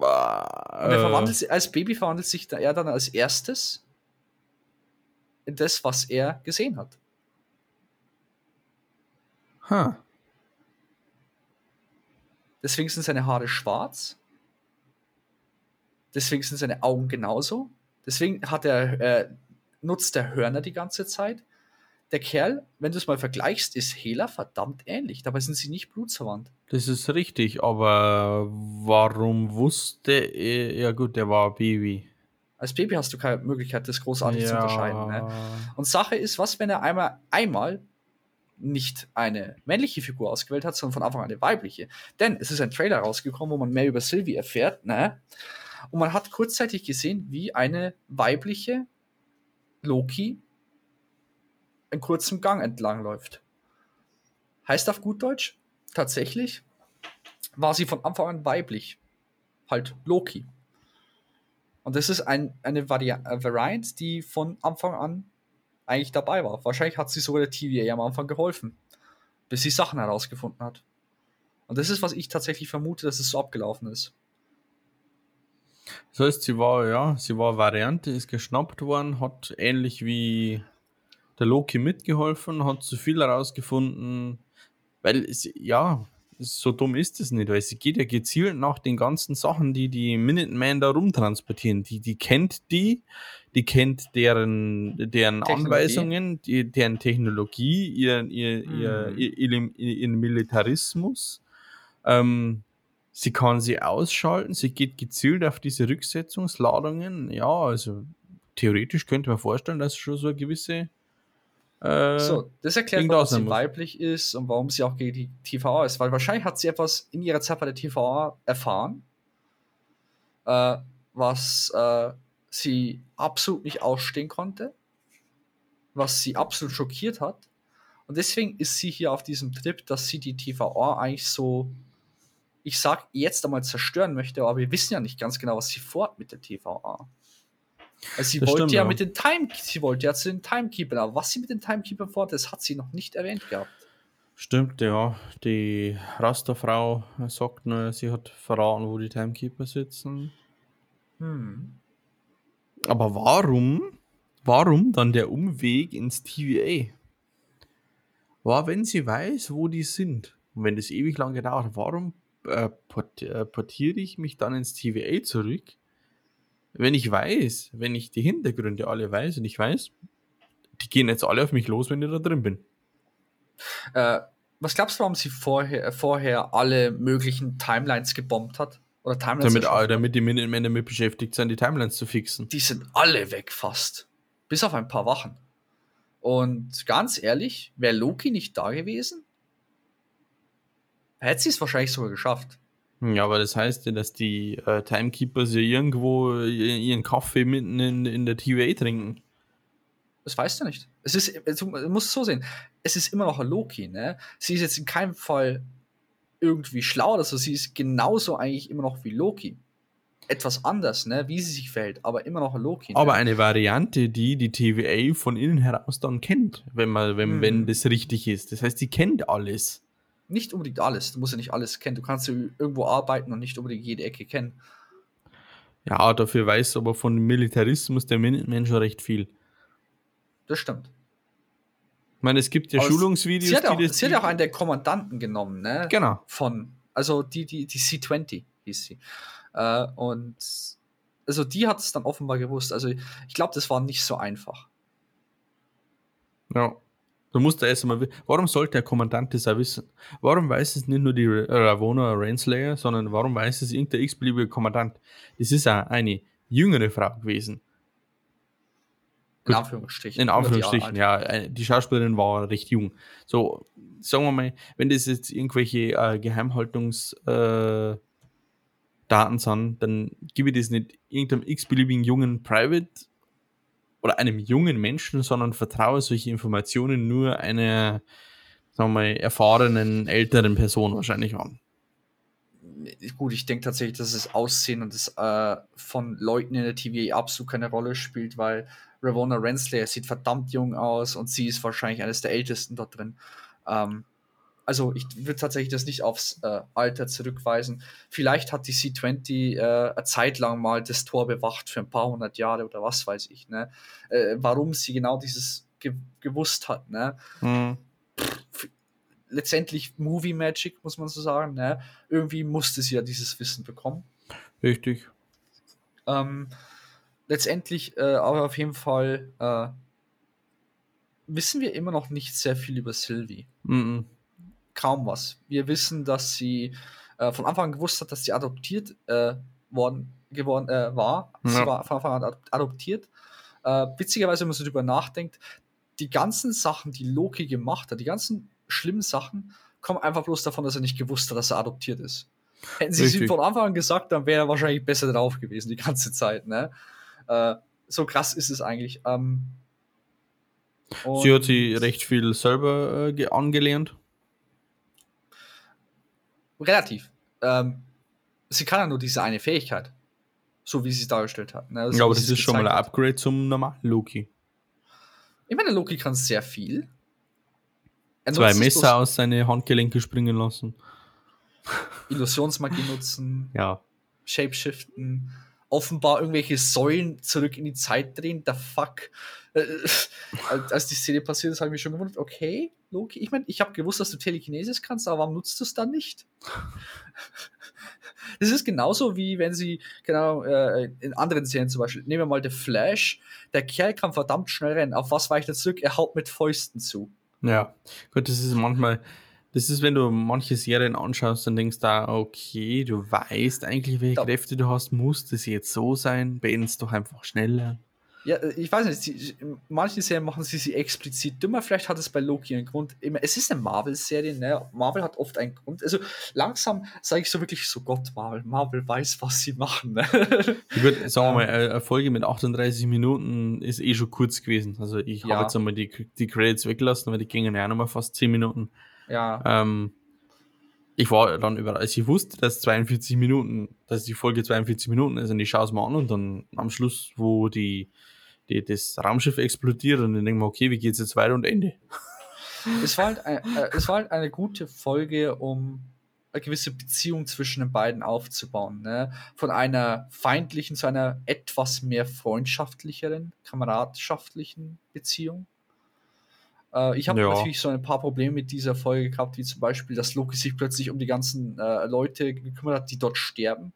Er Äh, sich, als Baby verwandelt sich er dann als erstes in das, was er gesehen hat. ha. Deswegen sind seine Haare schwarz. Deswegen sind seine Augen genauso. Deswegen hat er, äh, nutzt er Hörner die ganze Zeit. Der Kerl, wenn du es mal vergleichst, ist Hela verdammt ähnlich. Dabei sind sie nicht blutsverwandt. Das ist richtig, aber warum wusste er, ja gut, der war Baby. Als Baby hast du keine Möglichkeit, das großartig zu Ja. unterscheiden. Ne? Und Sache ist, was, wenn er einmal, einmal nicht eine männliche Figur ausgewählt hat, sondern von Anfang an eine weibliche. Denn es ist ein Trailer rausgekommen, wo man mehr über Sylvie erfährt, ne? Und man hat kurzzeitig gesehen, wie eine weibliche Loki in kurzem Gang entlang läuft. Heißt auf gut Deutsch, tatsächlich war sie von Anfang an weiblich. Halt Loki. Und das ist ein, eine äh, Variant, die von Anfang an eigentlich dabei war. Wahrscheinlich hat sie sogar der TVA am Anfang geholfen, bis sie Sachen herausgefunden hat. Und das ist, was ich tatsächlich vermute, dass es so abgelaufen ist. Das heißt, sie war, ja, sie war Variante, ist geschnappt worden, hat ähnlich wie der Loki mitgeholfen, hat so viel herausgefunden, weil es, ja, so dumm ist es nicht, weil sie geht ja gezielt nach den ganzen Sachen, die die Minutemen da rumtransportieren. Die, die kennt die, die kennt deren, deren. Anweisungen, die, deren Technologie, ihren, ihr, Mhm. ihr, ihren, ihren Militarismus. Ähm, sie kann sie ausschalten, sie geht gezielt auf diese Rücksetzungsladungen. Ja, also theoretisch könnte man vorstellen, dass schon so eine gewisse. Äh, So, das erklärt, warum sie muss. weiblich ist und warum sie auch gegen die TVA ist. Weil wahrscheinlich hat sie etwas in ihrer Zeit bei der TVA erfahren, äh, was äh, sie absolut nicht ausstehen konnte, was sie absolut schockiert hat. Und deswegen ist sie hier auf diesem Trip, dass sie die TVA eigentlich so, ich sag jetzt einmal zerstören möchte, aber wir wissen ja nicht ganz genau, was sie vorhat mit der TVA. Also sie Das wollte stimmt, ja, ja. mit den Time, sie wollte ja zu den Timekeepern, aber was sie mit den Timekeepern vorhat, das hat sie noch nicht erwähnt gehabt. Stimmt, ja. Die Rasterfrau sagt nur, sie hat verraten, wo die Timekeeper sitzen. Hm. Aber warum? Warum dann der Umweg ins TVA? War, wenn sie weiß, wo die sind und wenn das ewig lang gedauert hat, warum äh, port äh, portiere ich mich dann ins TVA zurück, wenn ich weiß, wenn ich die Hintergründe alle weiß und ich weiß, die gehen jetzt alle auf mich los, wenn ich da drin bin. Äh, was glaubst du, warum sie vorher, vorher alle möglichen Timelines gebombt hat? Oder Timelines Damit, hat? damit die Minutemen damit beschäftigt sind, die Timelines zu fixen. Die sind alle weg fast. Bis auf ein paar Wachen. Und ganz ehrlich, wäre Loki nicht da gewesen, hätte sie es wahrscheinlich sogar geschafft. Ja, aber das heißt ja, dass die äh, Timekeepers ja irgendwo ihren Kaffee mitten in, in der TVA trinken. Das weißt du nicht. Es ist, du musst es so sehen. Es ist immer noch ein Loki, ne? Sie ist jetzt in keinem Fall irgendwie schlau oder so. Sie ist genauso eigentlich immer noch wie Loki. Etwas anders, ne? Wie sie sich verhält, aber immer noch Loki. Aber ne? eine Variante, die die TVA von innen heraus dann kennt, wenn, man, wenn, Hm. wenn das richtig ist. Das heißt, sie kennt alles. nicht unbedingt alles. Du musst ja nicht alles kennen. Du kannst ja irgendwo arbeiten und nicht unbedingt jede Ecke kennen. Ja, dafür weiß aber von dem Militarismus der schon recht viel. Das stimmt. Ich meine, es gibt ja es- Schulungsvideos, Sie hat, ja auch, sie hat ja auch einen der Kommandanten genommen, ne? Genau. Von, also die, die, die C20 hieß sie. Äh, und also die hat es dann offenbar gewusst. Also ich glaube, das war nicht so einfach. Ja. Du musst da erst einmal. Warum sollte der Kommandant das auch wissen? Warum weiß es nicht nur die Ra- Ravonna Renslayer, sondern warum weiß es irgendein x-beliebige Kommandant? Das ist auch eine jüngere Frau gewesen. In. Anführungsstrichen. In die Anführungsstrichen, ja. äh, Die Schauspielerin war recht jung. So, sagen wir mal, wenn das jetzt irgendwelche äh, Geheimhaltungs äh, sind, dann gebe ich das nicht irgendeinem x-beliebigen jungen Private oder einem jungen Menschen, sondern vertraue solche Informationen nur einer, sagen wir mal, erfahrenen, älteren Person wahrscheinlich an. Gut, ich denke tatsächlich, dass das Aussehen und das äh, von Leuten in der TVA absolut keine Rolle spielt, weil Ravonna Renslayer sieht verdammt jung aus und sie ist wahrscheinlich eines der ältesten dort drin. Ähm, also ich würde tatsächlich das nicht aufs äh, Alter zurückweisen. Vielleicht hat die C20 äh, eine Zeit lang mal das Tor bewacht für ein paar hundert Jahre oder was weiß ich. Ne? Äh, warum sie genau dieses ge gewusst hat. Ne? Hm. Letztendlich Movie Magic, muss man so sagen. Ne? Irgendwie musste sie ja dieses Wissen bekommen. Richtig. Ähm, letztendlich äh, aber auf jeden Fall äh, wissen wir immer noch nicht sehr viel über Sylvie. Mhm. Kaum was. Wir wissen, dass sie äh, von Anfang an gewusst hat, dass sie adoptiert äh, worden geworden äh, war. Ja. Sie war von Anfang an adop- adoptiert. Äh, witzigerweise, wenn man so drüber nachdenkt, die ganzen Sachen, die Loki gemacht hat, die ganzen schlimmen Sachen, kommen einfach bloß davon, dass er nicht gewusst hat, dass er adoptiert ist. Hätten sie es ihm von Anfang an gesagt, dann wäre er wahrscheinlich besser drauf gewesen, die ganze Zeit. Ne? Äh, so krass ist es eigentlich. Ähm, Sie hat sie recht viel selber äh, ge- angelernt. Relativ. Ähm, sie kann ja nur diese eine Fähigkeit. So wie sie es dargestellt hat. Ne? Also, ja, aber das ist schon mal ein gezeigt hat. Upgrade zum normalen Loki. Ich meine, Loki kann sehr viel. Zwei Messer aus seine Handgelenke springen lassen. Illusionsmagie nutzen, Ja. Shapeshiften, offenbar irgendwelche Säulen zurück in die Zeit drehen. The fuck. Äh, als- als die Szene passiert ist, habe ich mich schon gewundert, okay, Loki, ich meine, ich habe gewusst, dass du Telekinesis kannst, aber warum nutzt du es dann nicht? Das ist genauso wie wenn sie, genau, äh, in anderen Serien zum Beispiel, nehmen wir mal The Flash, der Kerl kann verdammt schnell rennen. Auf was weicht er zurück? Er haut mit Fäusten zu. Ja. Gut, das ist manchmal, das ist, wenn du manche Serien anschaust, dann denkst du, da, okay, du weißt eigentlich, welche. Kräfte du hast, muss das jetzt so sein? Beendest doch einfach schneller. Ja, äh, ich weiß nicht, sie, in manchen Serien machen sie sie explizit dümmer. Vielleicht hat es bei Loki einen Grund. Es ist eine Marvel-Serie, ne? Marvel hat oft einen Grund. Also langsam sage ich so wirklich so, Gott, Marvel, Marvel weiß, was sie machen. Ne? Ich würde sagen wir mal, eine Folge mit 38 Minuten ist eh schon kurz gewesen. Also ich Ja. habe jetzt einmal die, die Credits weggelassen, weil die gingen ja nochmal fast 10 Minuten. ja, Ähm, ich war dann überrascht. Ich wusste, dass 42 Minuten, dass die Folge 42 Minuten ist und ich schaue es mal an und dann am Schluss, wo die, die, das Raumschiff explodiert und dann denke ich mir, okay, wie geht's jetzt weiter und Ende? es, war halt ein, äh, es war halt eine gute Folge, um eine gewisse Beziehung zwischen den beiden aufzubauen. Ne? Von einer feindlichen zu einer etwas mehr freundschaftlicheren, kameradschaftlichen Beziehung. Äh, ich habe Ja. natürlich so ein paar Probleme mit dieser Folge gehabt, wie zum Beispiel, dass Loki sich plötzlich um die ganzen äh, Leute gekümmert hat, die dort sterben.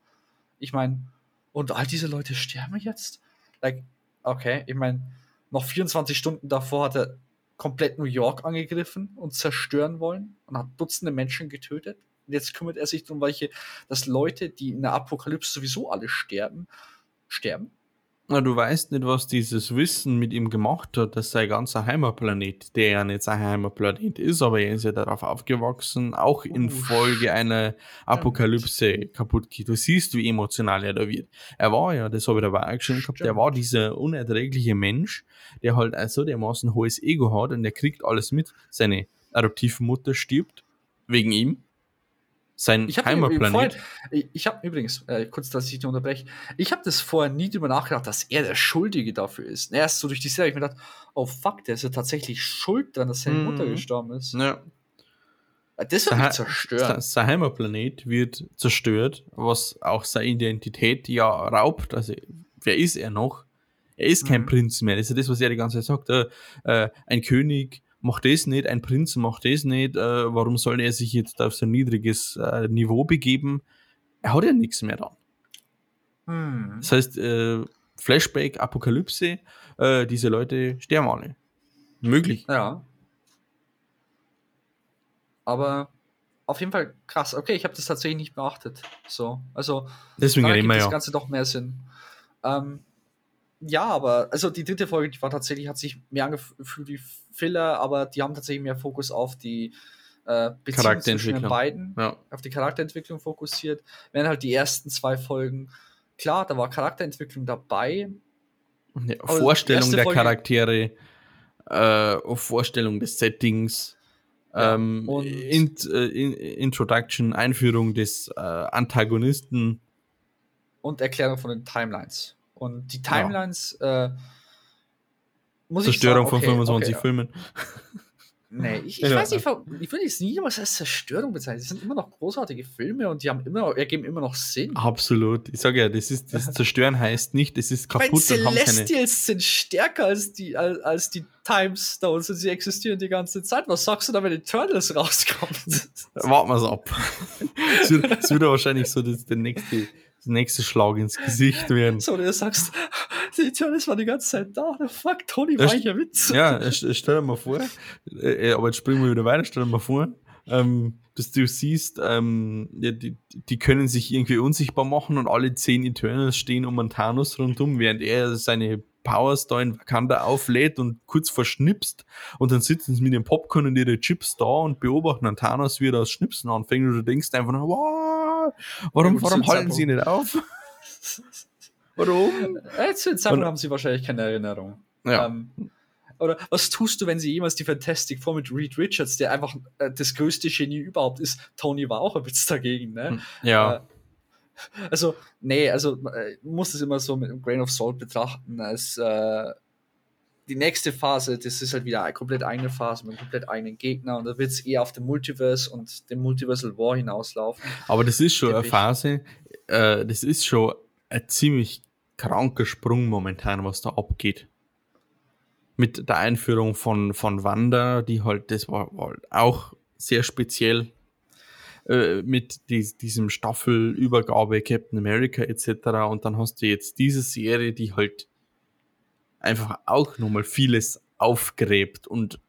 Ich meine, und all diese Leute sterben jetzt? Like, okay, ich meine, noch 24 Stunden davor hat er komplett New York angegriffen und zerstören wollen und hat Dutzende Menschen getötet. Und jetzt kümmert er sich darum, welche, dass Leute, die in der Apokalypse sowieso alle sterben, sterben. Na, du weißt nicht, was dieses Wissen mit ihm gemacht hat, dass sein ganzer Heimatplanet, der ja nicht sein Heimatplanet ist, aber er ist ja darauf aufgewachsen, auch in Oh, Folge einer Apokalypse kaputt geht. Du siehst, wie emotional er da wird. Er war ja, das habe ich dabei auch geschrieben gehabt, Stimmt. war dieser unerträgliche Mensch, der halt so dermaßen hohes Ego hat und der kriegt alles mit. Seine adoptive Mutter stirbt wegen ihm. Sein Ich Heimatplanet. ich, ich habe übrigens, äh, kurz, dass ich dich unterbreche, ich habe das vorher nie drüber nachgedacht, dass er der Schuldige dafür ist. Erst so durch die Serie, ich mir gedacht, oh fuck, der ist ja tatsächlich schuld daran, dass seine Mhm. Mutter gestorben ist. Ja. Das wird. Sein, sein Heimatplanet wird zerstört, was auch seine Identität ja raubt. Also, wer ist er noch? Er ist kein Mhm. Prinz mehr. Das ist ja das, was er die ganze Zeit sagt. Äh, äh, ein König macht das nicht, ein Prinz macht das nicht. Äh, warum soll er sich jetzt auf so ein niedriges äh, Niveau begeben? Er hat ja nichts mehr dann. Hm. Das heißt, äh, Flashback, Apokalypse, äh, diese Leute sterben alle. Möglich. Ja. Aber auf jeden Fall krass. Okay, ich habe das tatsächlich nicht beachtet. So, also Deswegen gibt das ja. Ganze doch mehr Sinn. Ähm, ja, aber also die dritte Folge, die war tatsächlich, hat sich mehr angefühlt wie Filler, aber die haben tatsächlich mehr Fokus auf die äh, Beziehung zwischen den Charakterentwicklung. beiden, Ja. auf die Charakterentwicklung fokussiert. Während halt die ersten zwei Folgen, klar, da war Charakterentwicklung dabei. Ja, Vorstellung der Folge- Charaktere, äh, Vorstellung des Settings, Ja, ähm, Int, äh, in, Introduction, Einführung des äh, Antagonisten. und Erklärung von den Timelines. Und die Timelines, äh, muss Zerstörung ich sagen, von okay, 25 okay, Filmen. Nee, ich, ich ja. weiß nicht, ich würde es niemals als Zerstörung bezeichnen. Es sind immer noch großartige Filme und die haben immer, ergeben immer noch Sinn. Absolut. Ich sage ja, das ist das Zerstören heißt nicht, es ist kaputt. Die Celestials keine... sind stärker als die, als, als die Time Stones und sie existieren die ganze Zeit. Was sagst du da, wenn die Turtles rauskommt? Warten wir es ab. Es wird, wird wahrscheinlich so das, der nächste der nächste Schlag ins Gesicht werden. So, du sagst, die Jonas war die ganze Zeit da. Fuck, Tony war ja Witz. Ja, stell dir mal vor, äh, äh, aber jetzt springen wir wieder weiter, stell dir mal vor, ähm, dass du siehst, ähm, ja, die, die können sich irgendwie unsichtbar machen und alle zehn Eternals stehen um einen Thanos rundum, während er seine Powers da in Wakanda auflädt und kurz verschnipst und dann sitzen sie mit dem Popcorn und ihre Chips da und beobachten einen Thanos, wie er das Schnipsen anfängt und du denkst einfach nur, wow, warum, warum halten sie nicht auf? warum? Zu Zeitpunkt haben sie wahrscheinlich keine Erinnerung. Ja. Ähm, oder was tust du, wenn sie jemals die Fantastic Four mit Reed Richards, der einfach äh, das größte Genie überhaupt ist, Tony war auch ein bisschen dagegen, ne? Hm, ja. Äh, also, nee, also äh, muss es immer so mit einem Grain of Salt betrachten, als äh, die nächste Phase, das ist halt wieder eine komplett eigene Phase mit einem komplett eigenen Gegner und da wird es eher auf dem Multiverse und dem Multiversal War hinauslaufen. Aber das ist schon eine Phase, äh, das ist schon ein ziemlich kranker Sprung momentan, was da abgeht. Mit der Einführung von, von Wanda, die halt, das war, war halt auch sehr speziell äh, mit die, diesem Staffelübergabe Captain America etc. Und dann hast du jetzt diese Serie, die halt einfach auch nochmal vieles aufgräbt und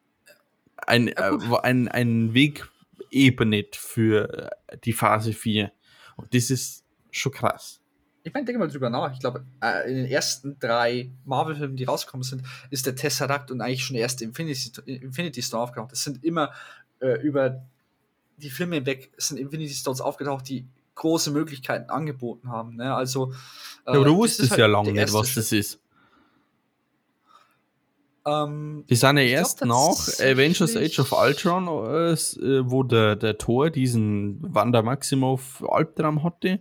ein, äh, ein, ein Weg ebnet für äh, die Phase 4. Und das ist schon krass. Ich meine, denke mal drüber nach. Ich glaube, äh, in den ersten drei Marvel-Filmen, die rausgekommen sind, ist der Tesseract und eigentlich schon der erste Infinity, Infinity Stone aufgetaucht. Das sind immer äh, über die Filme hinweg sind Infinity Stones aufgetaucht, die große Möglichkeiten angeboten haben. Ne? Also, äh, ja, aber du wusstest halt ja lange nicht, was das ist. Ähm, die sind ja erst nach Avengers Age of Ultron, äh, äh, wo der, der Thor diesen Wanda Maximoff Albtraum hatte,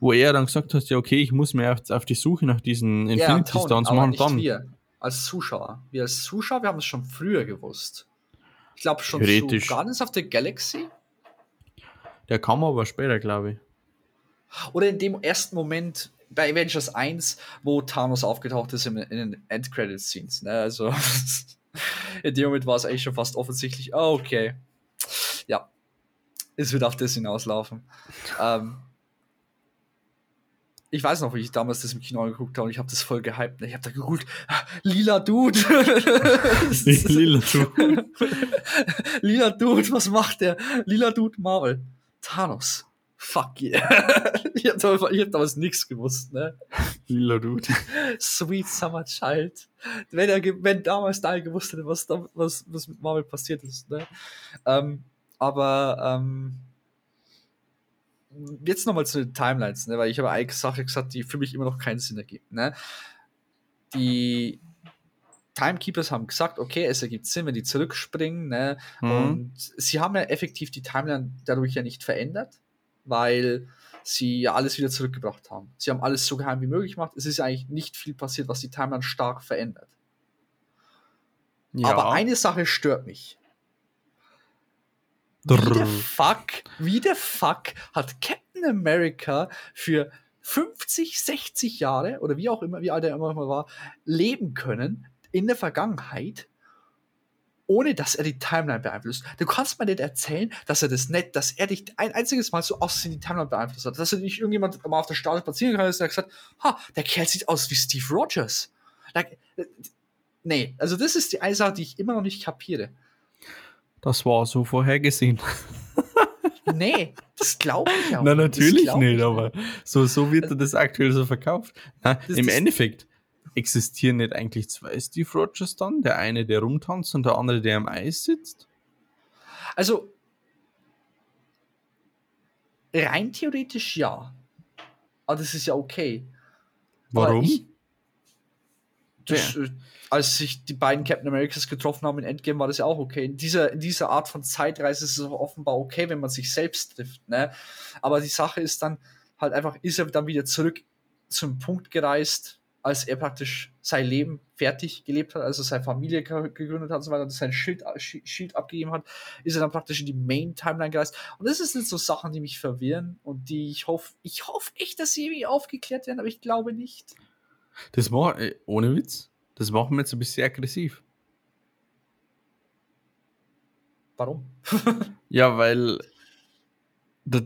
wo er dann gesagt hat, ja okay, ich muss mir auf, auf die Suche nach diesen Infinity ja, Stones machen. Dann. Wir als Zuschauer. Wir als Zuschauer, wir haben es schon früher gewusst. Ich glaube schon zu Guardians of the Galaxy der kam aber später, glaube ich. Oder in dem ersten Moment bei Avengers 1, wo Thanos aufgetaucht ist in, in den Endcredit-Scenes. Ne? Also in dem Moment war es eigentlich schon fast offensichtlich, oh, okay. Ja, es wird auf das hinauslaufen. ähm, ich weiß noch, wie ich damals das im Kino angeguckt habe und ich habe das voll gehypt. Ich habe da gegoogelt, lila Dude. lila Dude. lila Dude, was macht der? Lila Dude Marvel. Thanos. Fuck yeah. ich habe damals, hab damals nichts gewusst, ne? Lila Dude. Sweet Summer Child. Wenn er wenn damals da gewusst hätte, was, da, was, was mit Marvel passiert ist, ne? Ähm, aber ähm, jetzt nochmal zu den Timelines, ne? weil ich habe eine Sache gesagt, die für mich immer noch keinen Sinn ergibt. Ne? Die Timekeepers haben gesagt, okay, es ergibt Sinn, wenn die zurückspringen. Ne? Mhm. Und sie haben ja effektiv die Timeline dadurch ja nicht verändert, weil sie ja alles wieder zurückgebracht haben. Sie haben alles so geheim wie möglich gemacht. Es ist eigentlich nicht viel passiert, was die Timeline stark verändert. Ja. Aber eine Sache stört mich. Wie der fuck, wie der fuck hat Captain America für 50, 60 Jahre oder wie auch immer, wie alt er immer war, leben können, in der Vergangenheit, ohne dass er die Timeline beeinflusst. Du kannst mir nicht erzählen, dass er das nicht, dass er dich ein einziges Mal so aus die Timeline beeinflusst hat. Dass er nicht irgendjemand mal auf der Straße spazieren kann und hat gesagt, ha, der Kerl sieht aus wie Steve Rogers. Like, nee, also das ist die eine Sache, die ich immer noch nicht kapiere. Das war so vorhergesehen. nee, das glaube ich auch. Na, natürlich nicht, aber so, so wird das aktuell so verkauft. Na, Im Endeffekt, existieren nicht eigentlich zwei Steve Rogers dann? Der eine, der rumtanzt und der andere, der am Eis sitzt? Also, rein theoretisch ja. Aber das ist ja okay. Warum? Ich, das, ja. Äh, als sich die beiden Captain Americas getroffen haben in Endgame, war das ja auch okay. In dieser, in dieser Art von Zeitreise ist es offenbar okay, wenn man sich selbst trifft. Ne? Aber die Sache ist dann halt einfach, ist er dann wieder zurück zum Punkt gereist, als er praktisch sein Leben fertig gelebt hat, also seine Familie gegründet hat und so weiter, und sein Schild, Schild abgegeben hat, ist er dann praktisch in die Main-Timeline gereist. Und das sind so Sachen, die mich verwirren und die ich hoffe, ich hoffe echt, dass sie irgendwie aufgeklärt werden, aber ich glaube nicht. Das macht, äh, ohne Witz, das macht mir jetzt ein bisschen aggressiv. Warum? ja, weil da,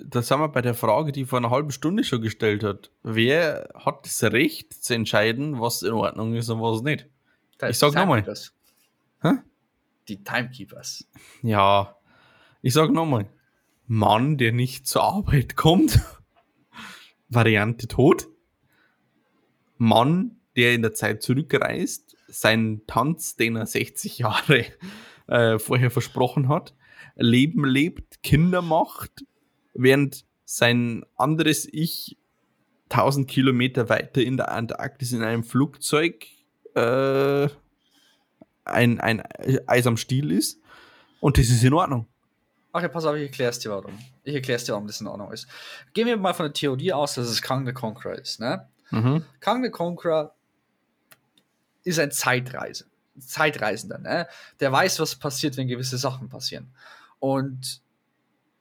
da sind wir bei der Frage, die vor einer halben Stunde schon gestellt hat. Wer hat das Recht zu entscheiden, was in Ordnung ist und was nicht? Das ich sag nochmal. Die Timekeepers. Ja, ich sag nochmal. Mann, der nicht zur Arbeit kommt. Variante Tod. Mann, der in der Zeit zurückreist, seinen Tanz, den er 60 Jahre äh, vorher versprochen hat, Leben lebt, Kinder macht, während sein anderes Ich 1000 Kilometer weiter in der Antarktis in einem Flugzeug äh, ein, ein Eis am Stiel ist. Und das ist in Ordnung. Okay, pass auf, ich erkläre es dir warum. Ich erkläre es dir, warum das in Ordnung ist. Gehen wir mal von der Theorie aus, dass es Kang the Conqueror ist. Ne? Mhm. Kang the Conqueror ist ein Zeitreise. Zeitreisender, ne? Der weiß, was passiert, wenn gewisse Sachen passieren. Und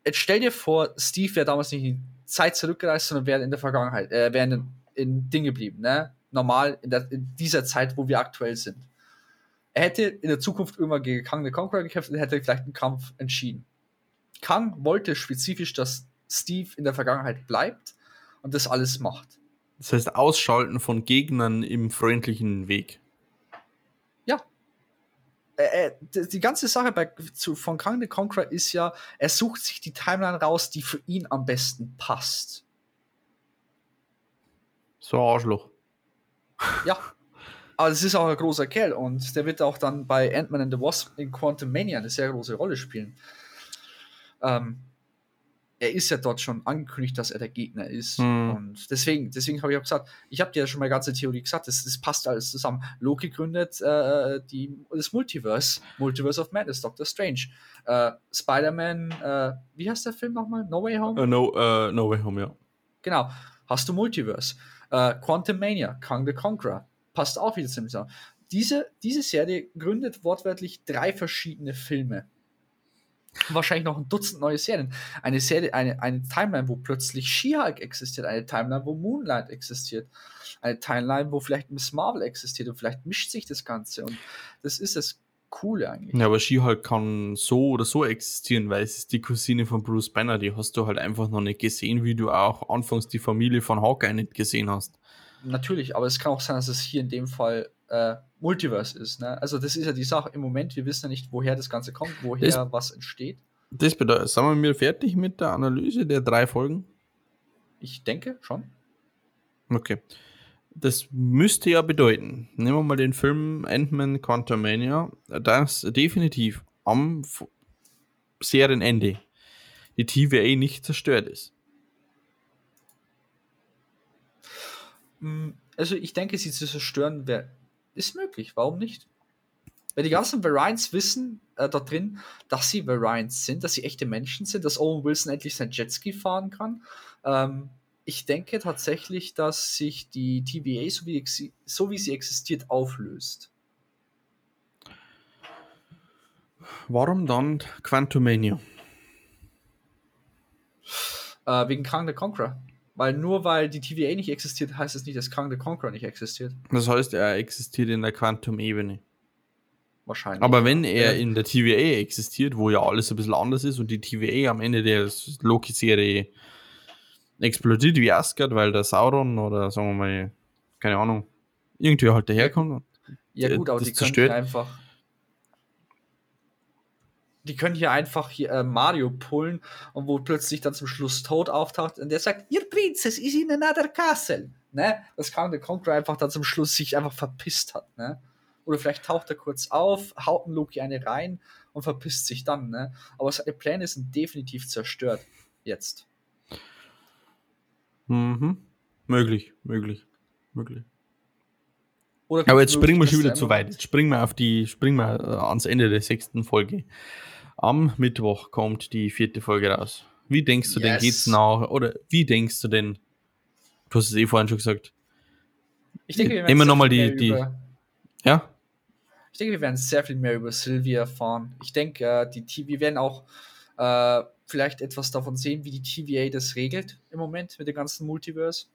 jetzt stell dir vor, Steve wäre damals nicht in die Zeit zurückgereist, sondern wäre in der Vergangenheit, äh, wäre in, in Ding geblieben, ne? Normal in, der, in dieser Zeit, wo wir aktuell sind. Er hätte in der Zukunft irgendwann gegen Kang the Conqueror gekämpft und hätte vielleicht einen Kampf entschieden. Kang wollte spezifisch, dass Steve in der Vergangenheit bleibt und das alles macht. Das heißt, Ausschalten von Gegnern im freundlichen Weg. Äh, äh die ganze Sache bei, zu, von Kang the Conqueror ist ja, er sucht sich die Timeline raus, die für ihn am besten passt. So Arschloch. Ja. Aber es ist auch ein großer Kerl und der wird auch dann bei Ant-Man and the Wasp in Quantum Mania eine sehr große Rolle spielen. Ähm, er ist ja dort schon angekündigt, dass er der Gegner ist. Mhm. Und deswegen, deswegen habe ich auch gesagt, ich habe dir ja schon mal ganze Theorie gesagt, das, das passt alles zusammen. Loki gründet äh, die, das Multiverse, Multiverse of Madness, Doctor Strange. Äh, Spider-Man, äh, wie heißt der Film nochmal? No Way Home? Uh, no, uh, no Way Home, ja. Genau, hast du Multiverse. Äh, Quantum Mania, Kang the Conqueror, passt auch wieder ziemlich zusammen. Diese, diese Serie gründet wortwörtlich drei verschiedene Filme wahrscheinlich noch ein Dutzend neue Serien. Eine Serie, eine, eine Timeline, wo plötzlich She-Hulk existiert, eine Timeline, wo Moonlight existiert, eine Timeline, wo vielleicht Miss Marvel existiert und vielleicht mischt sich das Ganze und das ist das Coole eigentlich. Ja, aber She-Hulk kann so oder so existieren, weil es ist die Cousine von Bruce Banner, die hast du halt einfach noch nicht gesehen, wie du auch anfangs die Familie von Hawkeye nicht gesehen hast. Natürlich, aber es kann auch sein, dass es hier in dem Fall äh, Multiverse ist. Ne? Also das ist ja die Sache im Moment, wir wissen ja nicht, woher das Ganze kommt, woher das, was entsteht. Das bedeutet, sind wir mir fertig mit der Analyse der drei Folgen? Ich denke schon. Okay. Das müsste ja bedeuten, nehmen wir mal den Film Ant-Man Quantumania, dass definitiv am Serienende die TVA nicht zerstört ist. Mm, also ich denke, sie zu zerstören wäre ist möglich, warum nicht? Wenn die ganzen Variants wissen äh, da drin, dass sie Variants sind, dass sie echte Menschen sind, dass Owen Wilson endlich sein Jetski fahren kann. Ähm, ich denke tatsächlich, dass sich die TVA, so wie, so wie sie existiert, auflöst. Warum dann Quantumania? Äh, wegen Kang the Conqueror. Weil nur weil die TVA nicht existiert, heißt es nicht, dass Kang the Conqueror nicht existiert. Das heißt, er existiert in der Quantum-Ebene. Wahrscheinlich. Aber wenn er in der TVA existiert, wo ja alles ein bisschen anders ist und die TVA am Ende der Loki-Serie explodiert wie Asgard, weil der Sauron oder sagen wir mal, keine Ahnung, irgendwie halt daherkommt. Ja, gut, aber die können einfach die können hier einfach hier, äh, Mario pullen und wo plötzlich dann zum Schluss Tod auftaucht und der sagt, Ihr Prinzess ist in another castle. Ne? Das kann der Conqueror einfach dann zum Schluss sich einfach verpisst hat. Ne? Oder vielleicht taucht er kurz auf, haut ein Loki eine rein und verpisst sich dann. Ne? Aber seine Pläne sind definitiv zerstört. Jetzt. Mhm. Möglich, möglich, möglich. Aber jetzt springen wir schon wieder zu weit. Jetzt springen wir auf die, springen wir äh, ans Ende der sechsten Folge. Am Mittwoch kommt die vierte Folge raus. Wie denkst du yes. denn, geht's nach? Oder wie denkst du denn, du hast es eh vorhin schon gesagt, Ich denke, wir Immer nochmal die, die, über- ja, Ich denke, wir werden sehr viel mehr über Sylvie erfahren. Ich denke, äh, die T wir werden auch äh, vielleicht etwas davon sehen, wie die TVA das regelt im Moment mit dem ganzen Multiverse.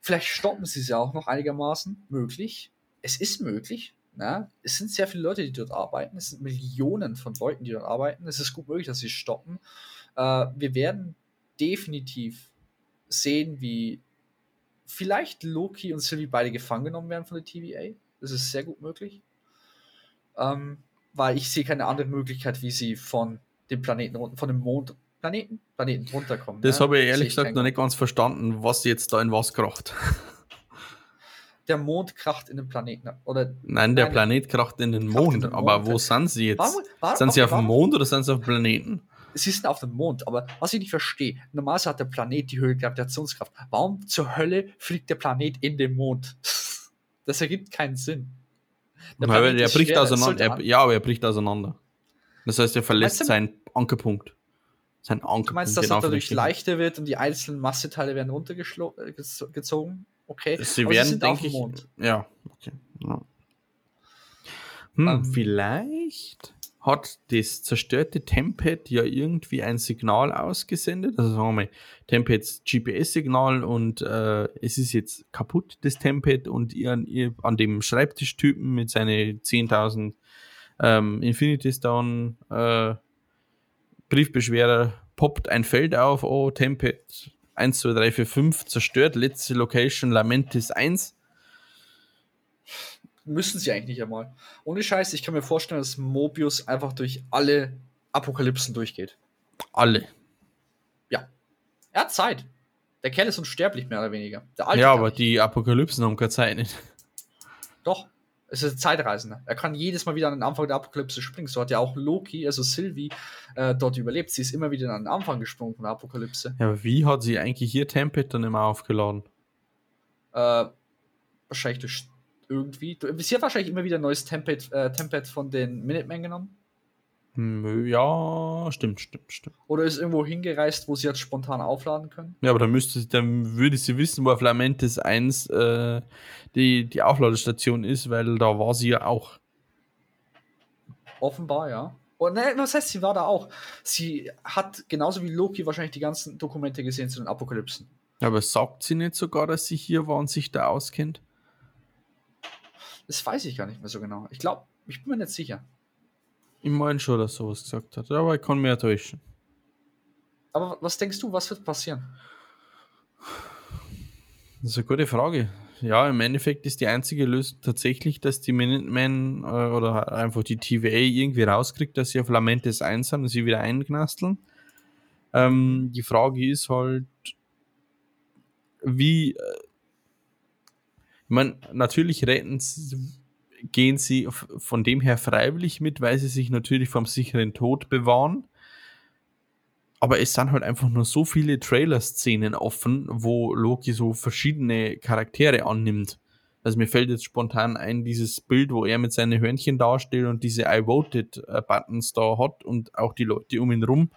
Vielleicht stoppen sie es ja auch noch einigermaßen. Möglich. Es ist möglich. Na? Es sind sehr viele Leute, die dort arbeiten. Es sind Millionen von Leuten, die dort arbeiten. Es ist gut möglich, dass sie stoppen. Äh, wir werden definitiv sehen, wie vielleicht Loki und Sylvie beide gefangen genommen werden von der TVA. Das ist sehr gut möglich. Ähm, weil ich sehe keine andere Möglichkeit, wie sie von dem Planeten runter, von dem Mond, Planeten, Planeten runterkommen. das ne? habe ich ehrlich gesagt noch nicht ganz verstanden, was jetzt da in was kracht. Der Mond kracht in den Planeten. Oder Nein, der Planet kracht in den kracht in Mond, den aber Mond. wo sind sie jetzt? warum, warum, sind sie auf dem Mond oder sind sie auf dem Planeten? Sie sind auf dem Mond, aber was ich nicht verstehe, normalerweise hat der Planet die höhere Gravitationskraft. Warum zur Hölle fliegt der Planet in den Mond? Das ergibt keinen Sinn. Der Planet er bricht schwerer, es auseinander. Er, ja, aber er bricht auseinander. Das heißt, er verlässt du- seinen Ankerpunkt. Sein Du Ankerpunkt. meinst, dass er dadurch leichter wird und die einzelnen Masseteile werden runtergezogen? Okay. Sie aber werden, auf denke ich. Ja, okay. Ja. Hm, Ähm. vielleicht hat das zerstörte Tempad ja irgendwie ein Signal ausgesendet. Also sagen wir mal, Tempads GPS-Signal und äh, es ist jetzt kaputt, das Tempad, und ihr, ihr an dem Schreibtischtypen mit seinen 10.000 ähm, Infinity Stone äh, Briefbeschwerer poppt ein Feld auf, oh, Tempad 1, 2, 3, 4, 5 zerstört, letzte Location Lamentis 1. Müssen sie eigentlich nicht einmal. Ohne Scheiß, ich kann mir vorstellen, dass Mobius einfach durch alle Apokalypsen durchgeht. Alle. Er hat Zeit. Der Kerl ist unsterblich, mehr oder weniger. Der ja, aber die Apokalypsen haben keine Zeit nicht. Doch. Es ist ein Zeitreisender. Er kann jedes Mal wieder an den Anfang der Apokalypse springen. So hat ja auch Loki, also Sylvie, äh, dort überlebt. Sie ist immer wieder an den Anfang gesprungen von der Apokalypse. Ja, aber wie hat sie eigentlich ihr Tempad dann immer aufgeladen? Äh, wahrscheinlich durch irgendwie. Sie hat wahrscheinlich immer wieder ein neues Tempad, äh, von den Minutemen genommen. Hm, Ja, stimmt, stimmt, stimmt. Oder ist irgendwo hingereist, wo sie hat spontan aufladen können. Ja, aber dann müsste dann würde sie wissen, wo auf Lamentis 1 äh, die, die Aufladestation ist, weil da war sie ja auch. Offenbar, ja. Und ne, was heißt, sie war da auch? Sie hat genauso wie Loki wahrscheinlich die ganzen Dokumente gesehen zu den Apokalypsen. Aber sagt sie nicht sogar, dass sie hier war und sich da auskennt? Das weiß ich gar nicht mehr so genau. Ich glaube, ich bin mir nicht sicher. Ich meine schon, dass sowas gesagt hat, aber ich kann mir täuschen. Aber was denkst du, was wird passieren? Das ist eine gute Frage. Ja, im Endeffekt ist die einzige Lösung tatsächlich, dass die Minutemen äh, oder einfach die TVA irgendwie rauskriegt, dass sie auf Lamentes 1 sind und sie wieder einknasteln. Ähm, die Frage ist halt, wie. Äh, ich meine, natürlich retten sie, gehen sie von dem her freiwillig mit, weil sie sich natürlich vom sicheren Tod bewahren. Aber es sind halt einfach nur so viele Trailer-Szenen offen, wo Loki so verschiedene Charaktere annimmt. Also mir fällt jetzt spontan ein, dieses Bild, wo er mit seinen Hörnchen dasteht und diese I voted äh, Buttons da hat und auch die Leute um ihn rum.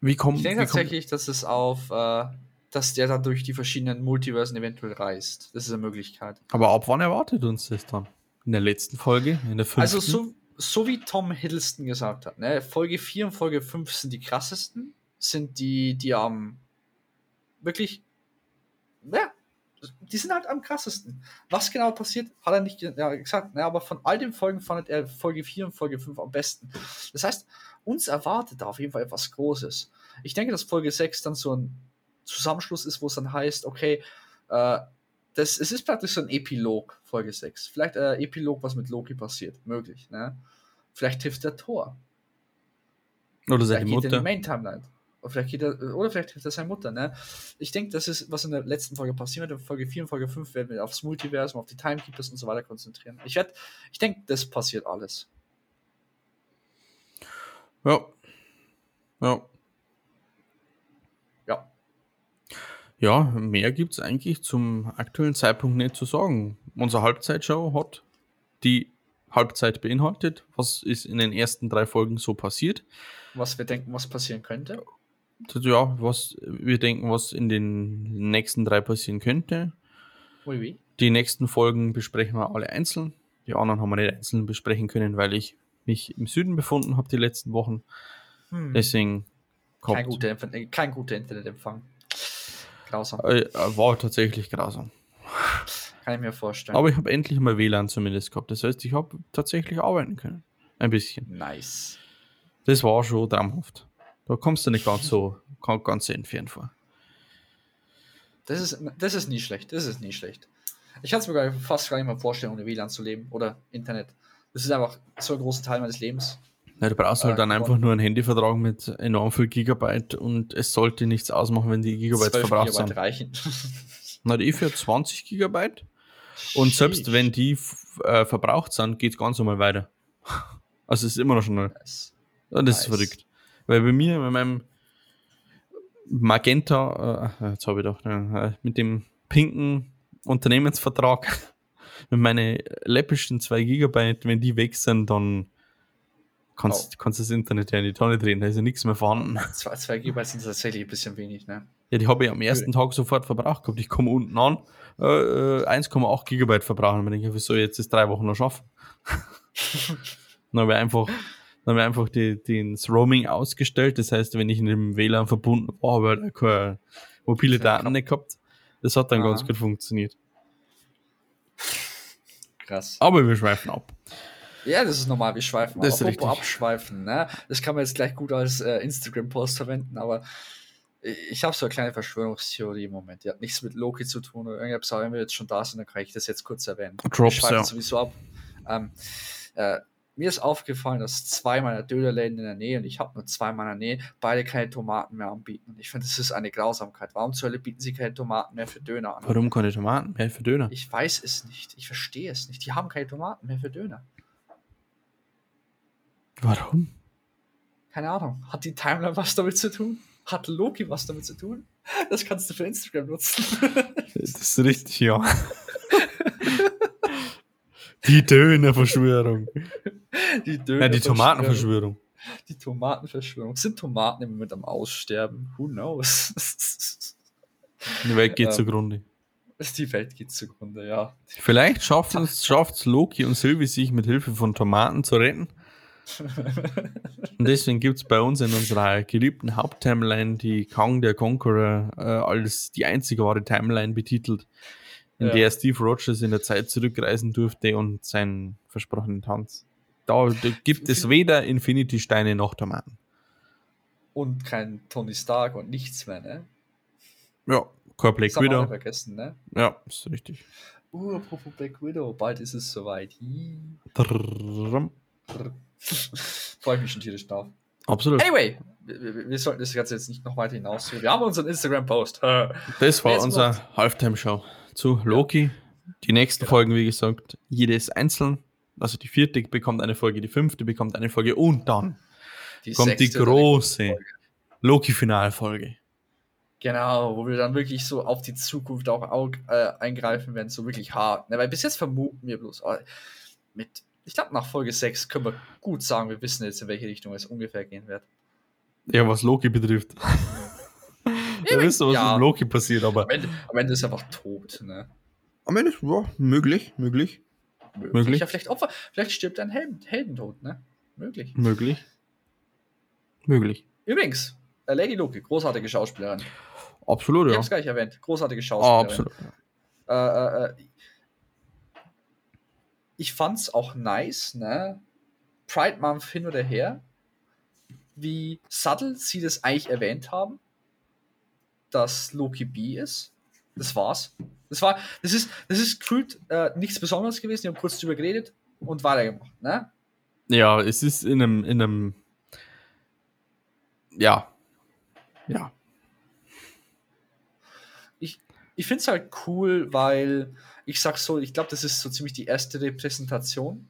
Wie kommt, Ich denke tatsächlich, dass es auf, äh, dass der dann durch die verschiedenen Multiversen eventuell reist. Das ist eine Möglichkeit. aber ab wann erwartet uns das dann? In der letzten Folge? In der fünften? Also so, so wie Tom Hiddleston gesagt hat, ne, Folge 4 und Folge 5 sind die krassesten, sind die, die am wirklich, ja, die sind halt am krassesten. Was genau passiert, hat er nicht ja, gesagt, ne, aber von all den Folgen fand er Folge 4 und Folge 5 am besten. Das heißt, uns erwartet da auf jeden Fall etwas Großes. Ich denke, dass Folge 6 dann so ein Zusammenschluss ist, wo es dann heißt, okay, äh, das, es ist praktisch so ein Epilog, Folge 6. Vielleicht äh, Epilog, was mit Loki passiert. Möglich, ne? Vielleicht trifft er Thor. Oder seine Vielleicht geht er in die Mutter? Main-Timeline. Oder vielleicht, geht er, oder vielleicht trifft er seine Mutter, ne? Ich denke, das ist, was in der letzten Folge passiert. In Folge 4 und Folge 5 werden wir aufs Multiversum, auf die Timekeepers und so weiter konzentrieren. Ich ich denke, das passiert alles. Ja. Ja. Ja, mehr gibt es eigentlich zum aktuellen Zeitpunkt nicht zu sagen. Unsere Halbzeitshow hat die Halbzeit beinhaltet. Was ist in den ersten drei Folgen so passiert? Was wir denken, was passieren könnte. ja, was wir denken, was in den nächsten drei passieren könnte. Oui, oui. Die nächsten Folgen besprechen wir alle einzeln. Die anderen haben wir nicht einzeln besprechen können, weil ich mich im Süden befunden habe die letzten Wochen. Hm. Deswegen kommt. Kein guter, äh, kein guter Internetempfang. Grausam. Äh, war tatsächlich grausam. Kann ich mir vorstellen. Aber ich habe endlich mal WLAN zumindest gehabt. Das heißt, ich habe tatsächlich arbeiten können. Ein bisschen. nice. Das war schon traumhaft. Da kommst du nicht ganz so ganz so entfernt vor. Das ist, das ist nie schlecht. Das ist nie schlecht. Ich kann es mir fast gar nicht mal vorstellen, ohne WLAN zu leben oder Internet. Das ist einfach so ein großer Teil meines Lebens. Ja, du brauchst halt Äh, dann einfach nur einen Handyvertrag mit enorm viel Gigabyte und es sollte nichts ausmachen, wenn die Gigabyte 12 verbraucht Gigabyte sind. reichen. Na, die für 20 Gigabyte. Und selbst Sheesh. wenn die äh, verbraucht sind, geht es ganz normal weiter. Also es ist immer noch schnell. Nice. Und das ist Nice. verrückt. Weil bei mir, mit meinem Magenta, äh, jetzt habe ich doch, äh, mit dem pinken Unternehmensvertrag, mit meinen läppischen 2 Gigabyte, wenn die weg sind, dann kannst, Oh. kannst du das Internet ja in die Tonne drehen, da ist ja nichts mehr vorhanden. 2 Gigabyte sind tatsächlich ein bisschen wenig, ne? Ja, die habe ich am ersten Tag sofort verbraucht gehabt. Ich komme unten an, äh, äh, 1,8 Gigabyte verbrauchen. Und ich denke, wie soll ich jetzt das drei Wochen noch schaffen? dann habe ich einfach, dann habe ich einfach die, die, das Roaming ausgestellt. Das heißt, wenn ich in dem WLAN verbunden war, habe ich halt keine mobile Daten nicht gehabt. Das hat dann Aha. ganz gut funktioniert. Krass. Aber wir schweifen ab. Ja, das ist normal, wir schweifen. Das ist Apropos abschweifen, ne? Das kann man jetzt gleich gut als äh, Instagram-Post verwenden, aber ich habe so eine kleine Verschwörungstheorie im Moment. Die hat nichts mit Loki zu tun oder irgendwas, aber wenn wir jetzt schon da sind, dann kann ich das jetzt kurz erwähnen. Drops, schweifen ja. sowieso ab. Ähm, äh, mir ist aufgefallen, dass zwei meiner Dönerläden in der Nähe, und ich habe nur zwei in meiner Nähe, beide keine Tomaten mehr anbieten. Und ich finde, das ist eine Grausamkeit. Warum zur Hölle bieten sie keine Tomaten mehr für Döner an? Warum keine Tomaten mehr für Döner? Ich weiß es nicht. Ich verstehe es nicht. Die haben keine Tomaten mehr für Döner. Warum? Keine Ahnung. Hat die Timeline was damit zu tun? Hat Loki was damit zu tun? Das kannst du für Instagram nutzen. Das ist richtig, ja. Die Dönerverschwörung. Die Döner Nein, die Tomatenverschwörung. Die Tomatenverschwörung. Sind Tomaten im Moment am Aussterben? Who knows? Die Welt geht Ja. zugrunde. Die Welt geht zugrunde, ja. Vielleicht schafft es Loki und Sylvie sich mit Hilfe von Tomaten zu retten. Und deswegen gibt es bei uns in unserer geliebten Haupttimeline die Kong der Conqueror äh, als die einzige wahre Timeline betitelt, in Ja. der Steve Rogers in der Zeit zurückreisen durfte und seinen versprochenen Tanz. Da, da gibt es weder Infinity-Steine noch Tomaten. Und kein Tony Stark und nichts mehr, ne? Ja, kein Black Das haben wir alle Widow. vergessen, ne? Ja, ist richtig. Uh, apropos Black Widow, bald ist es soweit. Hi. Trrrrum. Freue ich mich schon tierisch drauf. Absolut. Anyway, wir, wir, sollten das Ganze jetzt nicht noch weiter hinaus. Wir haben unseren Instagram-Post. Das war unser Halftime-Show zu Loki. Die nächsten Genau. Folgen, wie gesagt, jedes einzeln. Also die vierte bekommt eine Folge, die fünfte bekommt eine Folge und dann kommt die sechste oder große Folge. Loki-Finalfolge. Genau, wo wir dann wirklich so auf die Zukunft auch, äh, eingreifen werden, so wirklich hart. Ne, weil bis jetzt vermuten wir bloß, oh, mit, ich glaube, nach Folge 6 können wir gut sagen, wir wissen jetzt, in welche Richtung es ungefähr gehen wird. Ja, was Loki betrifft. Wir wissen, was Ja. mit Loki passiert, aber Am Ende, am Ende ist er einfach tot. Ne? am Ende, ja, möglich, möglich, Möglich. Ja, vielleicht, Opfer, vielleicht stirbt ein Helden, Heldentod, ne? Möglich. möglich, möglich. Übrigens, äh, Lady Loki, großartige Schauspielerin. Absolut, Ich ja. hab's gar nicht erwähnt. Großartige Schauspielerin. absolut. äh, äh, äh, ich fand's auch nice, ne? Pride Month hin oder her, wie subtle sie das eigentlich erwähnt haben, dass Loki B ist. Das war's. Das war, das ist, das ist gefühlt äh, nichts Besonderes gewesen. Die haben kurz drüber geredet und weitergemacht, ne? Ja, es ist in einem, in einem, ja, ja, Ich find's halt cool, weil ich sag so, ich glaube, das ist so ziemlich die erste Repräsentation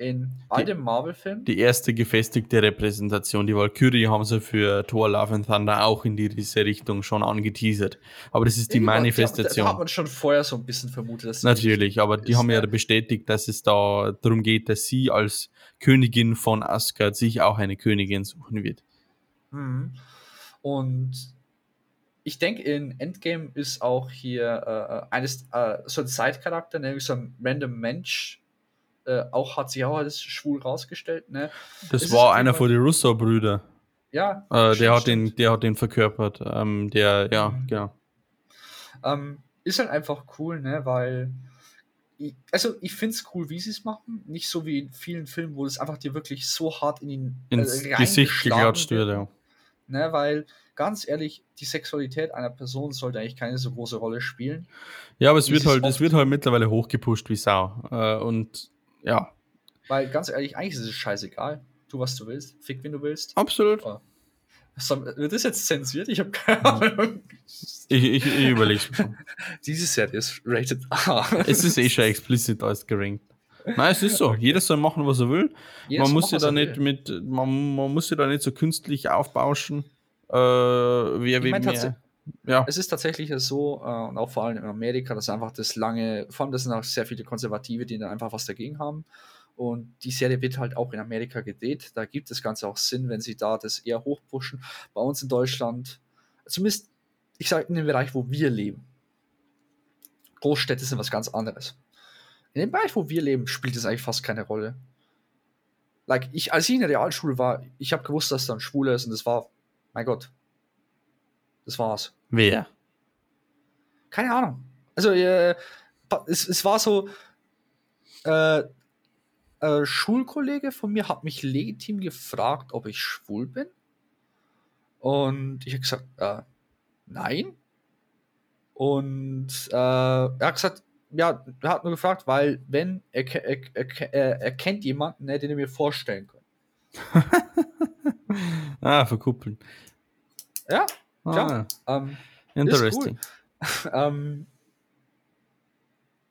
in all den Marvel-Filmen. die erste gefestigte Repräsentation. Die Valkyrie haben sie für Thor Love and Thunder auch in diese Richtung schon angeteasert. Aber das ist die Ja, genau, Da, da hat Manifestation. man schon vorher so ein bisschen vermutet, dass sie Natürlich, aber die ist, haben ja ne? bestätigt, dass es da darum geht, dass sie als Königin von Asgard sich auch eine Königin suchen wird. Mhm. Und ich denke, in Endgame ist auch hier äh, eines äh, so ein Side-Charakter, nämlich so ein random Mensch, äh, auch hat sich auch als schwul rausgestellt. Ne? Das Es war ist einer von den Russo-Brüdern. Ja, Äh, der, stimmt, hat den, der hat den verkörpert. Ähm, der, ja, Mhm. genau. Ähm, ist halt einfach cool, ne? Weil. Ich, also, ich finde es cool, wie sie es machen. Nicht so wie in vielen Filmen, wo es einfach dir wirklich so hart in den Ins äh, Gesicht geklatscht wird, ja. Ne? Weil, ganz ehrlich, die Sexualität einer Person sollte eigentlich keine so große Rolle spielen. Ja, aber es wird sie halt, es wird halt mittlerweile hochgepusht wie Sau. Äh, und ja, Weil, ganz ehrlich, eigentlich ist es scheißegal. Tu, was du willst. Fick, wen du willst. absolut. Oh. Wird das jetzt zensiert? Ich habe keine Hm. Ahnung. Ich, ich, ich überlege schon. Diese Serie ist rated R. Es ist eh schon explicit als gerankt. Nein, es ist so. Jeder soll machen, was er will. Jeder man muss was da nicht will. mit, man, man muss sich da nicht so künstlich aufbauschen. Äh, wer Ich mein, mehr. Ja, Es ist tatsächlich so, äh, und auch vor allem in Amerika, dass einfach das lange, vor allem das sind auch sehr viele Konservative, die da einfach was dagegen haben. Und die Serie wird halt auch in Amerika gedreht. Da gibt das Ganze auch Sinn, wenn sie da das eher hochpushen. Bei uns in Deutschland, zumindest, ich sage in dem Bereich, wo wir leben. Großstädte sind was ganz anderes. In dem Bereich, wo wir leben, spielt es eigentlich fast keine Rolle. Like, ich, als ich in der Realschule war, ich habe gewusst, dass da ein Schwuler ist und das war, mein Gott, das war's. wer? Keine Ahnung. Also, äh, es, es war so, äh, äh, Schulkollege von mir hat mich legitim gefragt, ob ich schwul bin. Und ich habe gesagt, äh, nein. Und äh, er hat gesagt, ja, er hat nur gefragt, weil wenn er, er, er, er kennt jemanden, ne, den er mir vorstellen kann. ah, verkuppeln. Ja, Klar. Ah, ähm, interesting. ähm,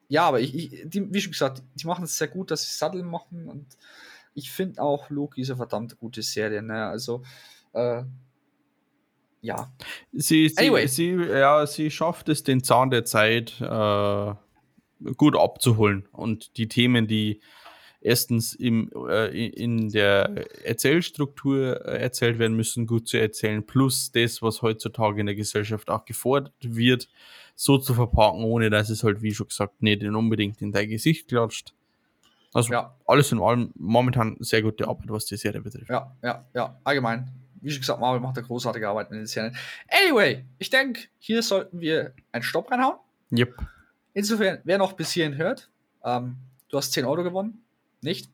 ja, aber ich, ich die, wie schon gesagt, die machen es sehr gut, dass sie Sattel machen und ich finde auch Loki ist eine verdammt gute Serie, ne? Also, äh, ja. Sie, sie, Anyway. sie, ja, sie schafft es, den Zahn der Zeit äh, gut abzuholen und die Themen, die erstens im, äh, in der Erzählstruktur äh, erzählt werden müssen, gut zu erzählen, plus das, was heutzutage in der Gesellschaft auch gefordert wird, so zu verpacken, ohne dass es halt, wie schon gesagt, nicht unbedingt in dein Gesicht klatscht. Also Ja. alles in allem momentan sehr gute Arbeit, was die Serie betrifft. Ja, ja, ja, allgemein. Wie schon gesagt, Marvel macht eine großartige Arbeit mit den Serien. Anyway, ich denke, hier sollten wir einen Stopp reinhauen. Yep. Insofern, wer noch bis hierhin hört, ähm, du hast 10 Euro gewonnen. Nicht?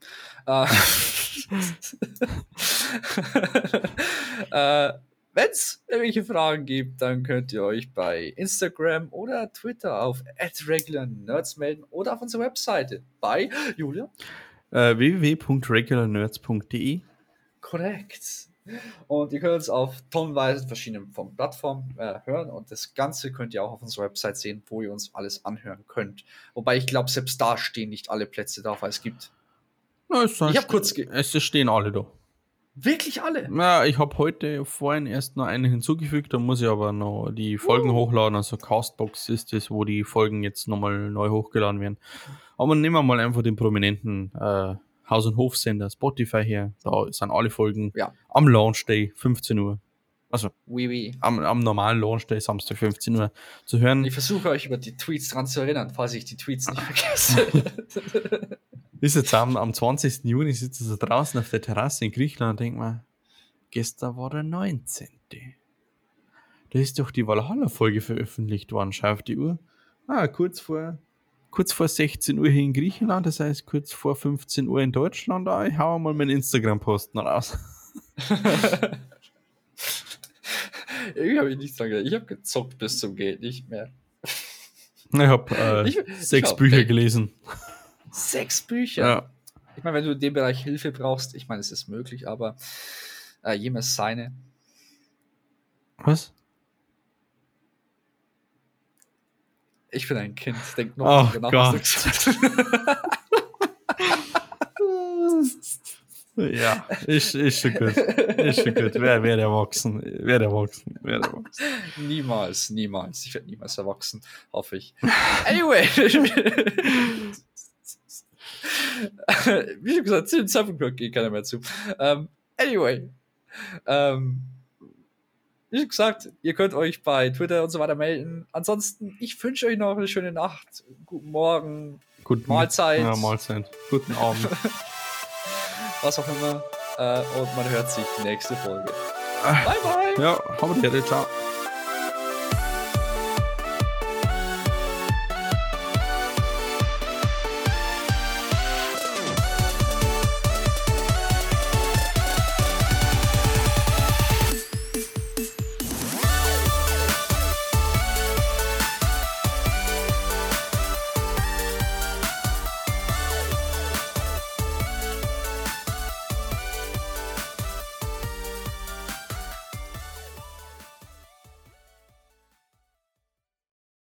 Äh, äh, Wenn es irgendwelche Fragen gibt, dann könnt ihr euch bei Instagram oder Twitter auf @regularnerds melden oder auf unserer Webseite bei Julia. Äh, www.regularnerds.de Korrekt. Und ihr könnt uns auf tonnenweise verschiedenen von Plattformen äh, hören und das Ganze könnt ihr auch auf unserer Website sehen, wo ihr uns alles anhören könnt. Wobei ich glaube, selbst da stehen nicht alle Plätze drauf, weil es gibt Na, Ich hab kurz es stehen alle da. wirklich alle. Ja, ich habe heute vorhin erst noch einen hinzugefügt, da muss ich aber noch die Folgen Uh. hochladen. Also Castbox ist es, wo die Folgen jetzt nochmal neu hochgeladen werden. Aber nehmen wir mal einfach den prominenten äh, Haus- und Hofsender Spotify her. Da sind alle Folgen Ja. am Launch Day 15 Uhr. Also Oui, oui. am, am normalen Launch Day Samstag 15 Uhr zu hören. Ich versuche euch über die Tweets dran zu erinnern, falls ich die Tweets nicht vergesse. Ist jetzt am, am 20. Juni sitze so draußen auf der Terrasse in Griechenland und denke mir, gestern war der 19. Da ist doch die Valhalla-Folge veröffentlicht worden. Schau auf die Uhr. Ah, kurz vor, kurz vor 16 Uhr hier in Griechenland, das heißt kurz vor 15 Uhr in Deutschland. Ah, ich hau mal meinen Instagram-Post noch raus. Irgendwie habe ich nichts dran gedacht. Ich habe gezockt bis zum Geht nicht mehr. Ich habe äh, sechs Bücher gelesen. Sechs Bücher. Ja. Ich meine, wenn du in dem Bereich Hilfe brauchst, ich meine, es ist möglich, aber äh, jemals seine. Was? Ich bin ein Kind. Denk noch Oh Gott. Ja, ist, ist schon gut. Ist schon gut. Wer wird erwachsen? Wer erwachsen? Wer erwachsen? Niemals, niemals. Ich werde niemals erwachsen, hoffe ich. Anyway. Wie schon gesagt, zu dem Zeitpunkt geht keiner mehr zu. Ähm, anyway. Ähm, wie gesagt, ihr könnt euch bei Twitter und so weiter melden. Ansonsten, ich wünsche euch noch eine schöne Nacht, guten Morgen, Guten Mahlzeit. Ja, Mahlzeit. Guten Abend. was auch immer. Äh, und man hört sich die nächste Folge. Ah. Bye, bye. ja, aber die ciao.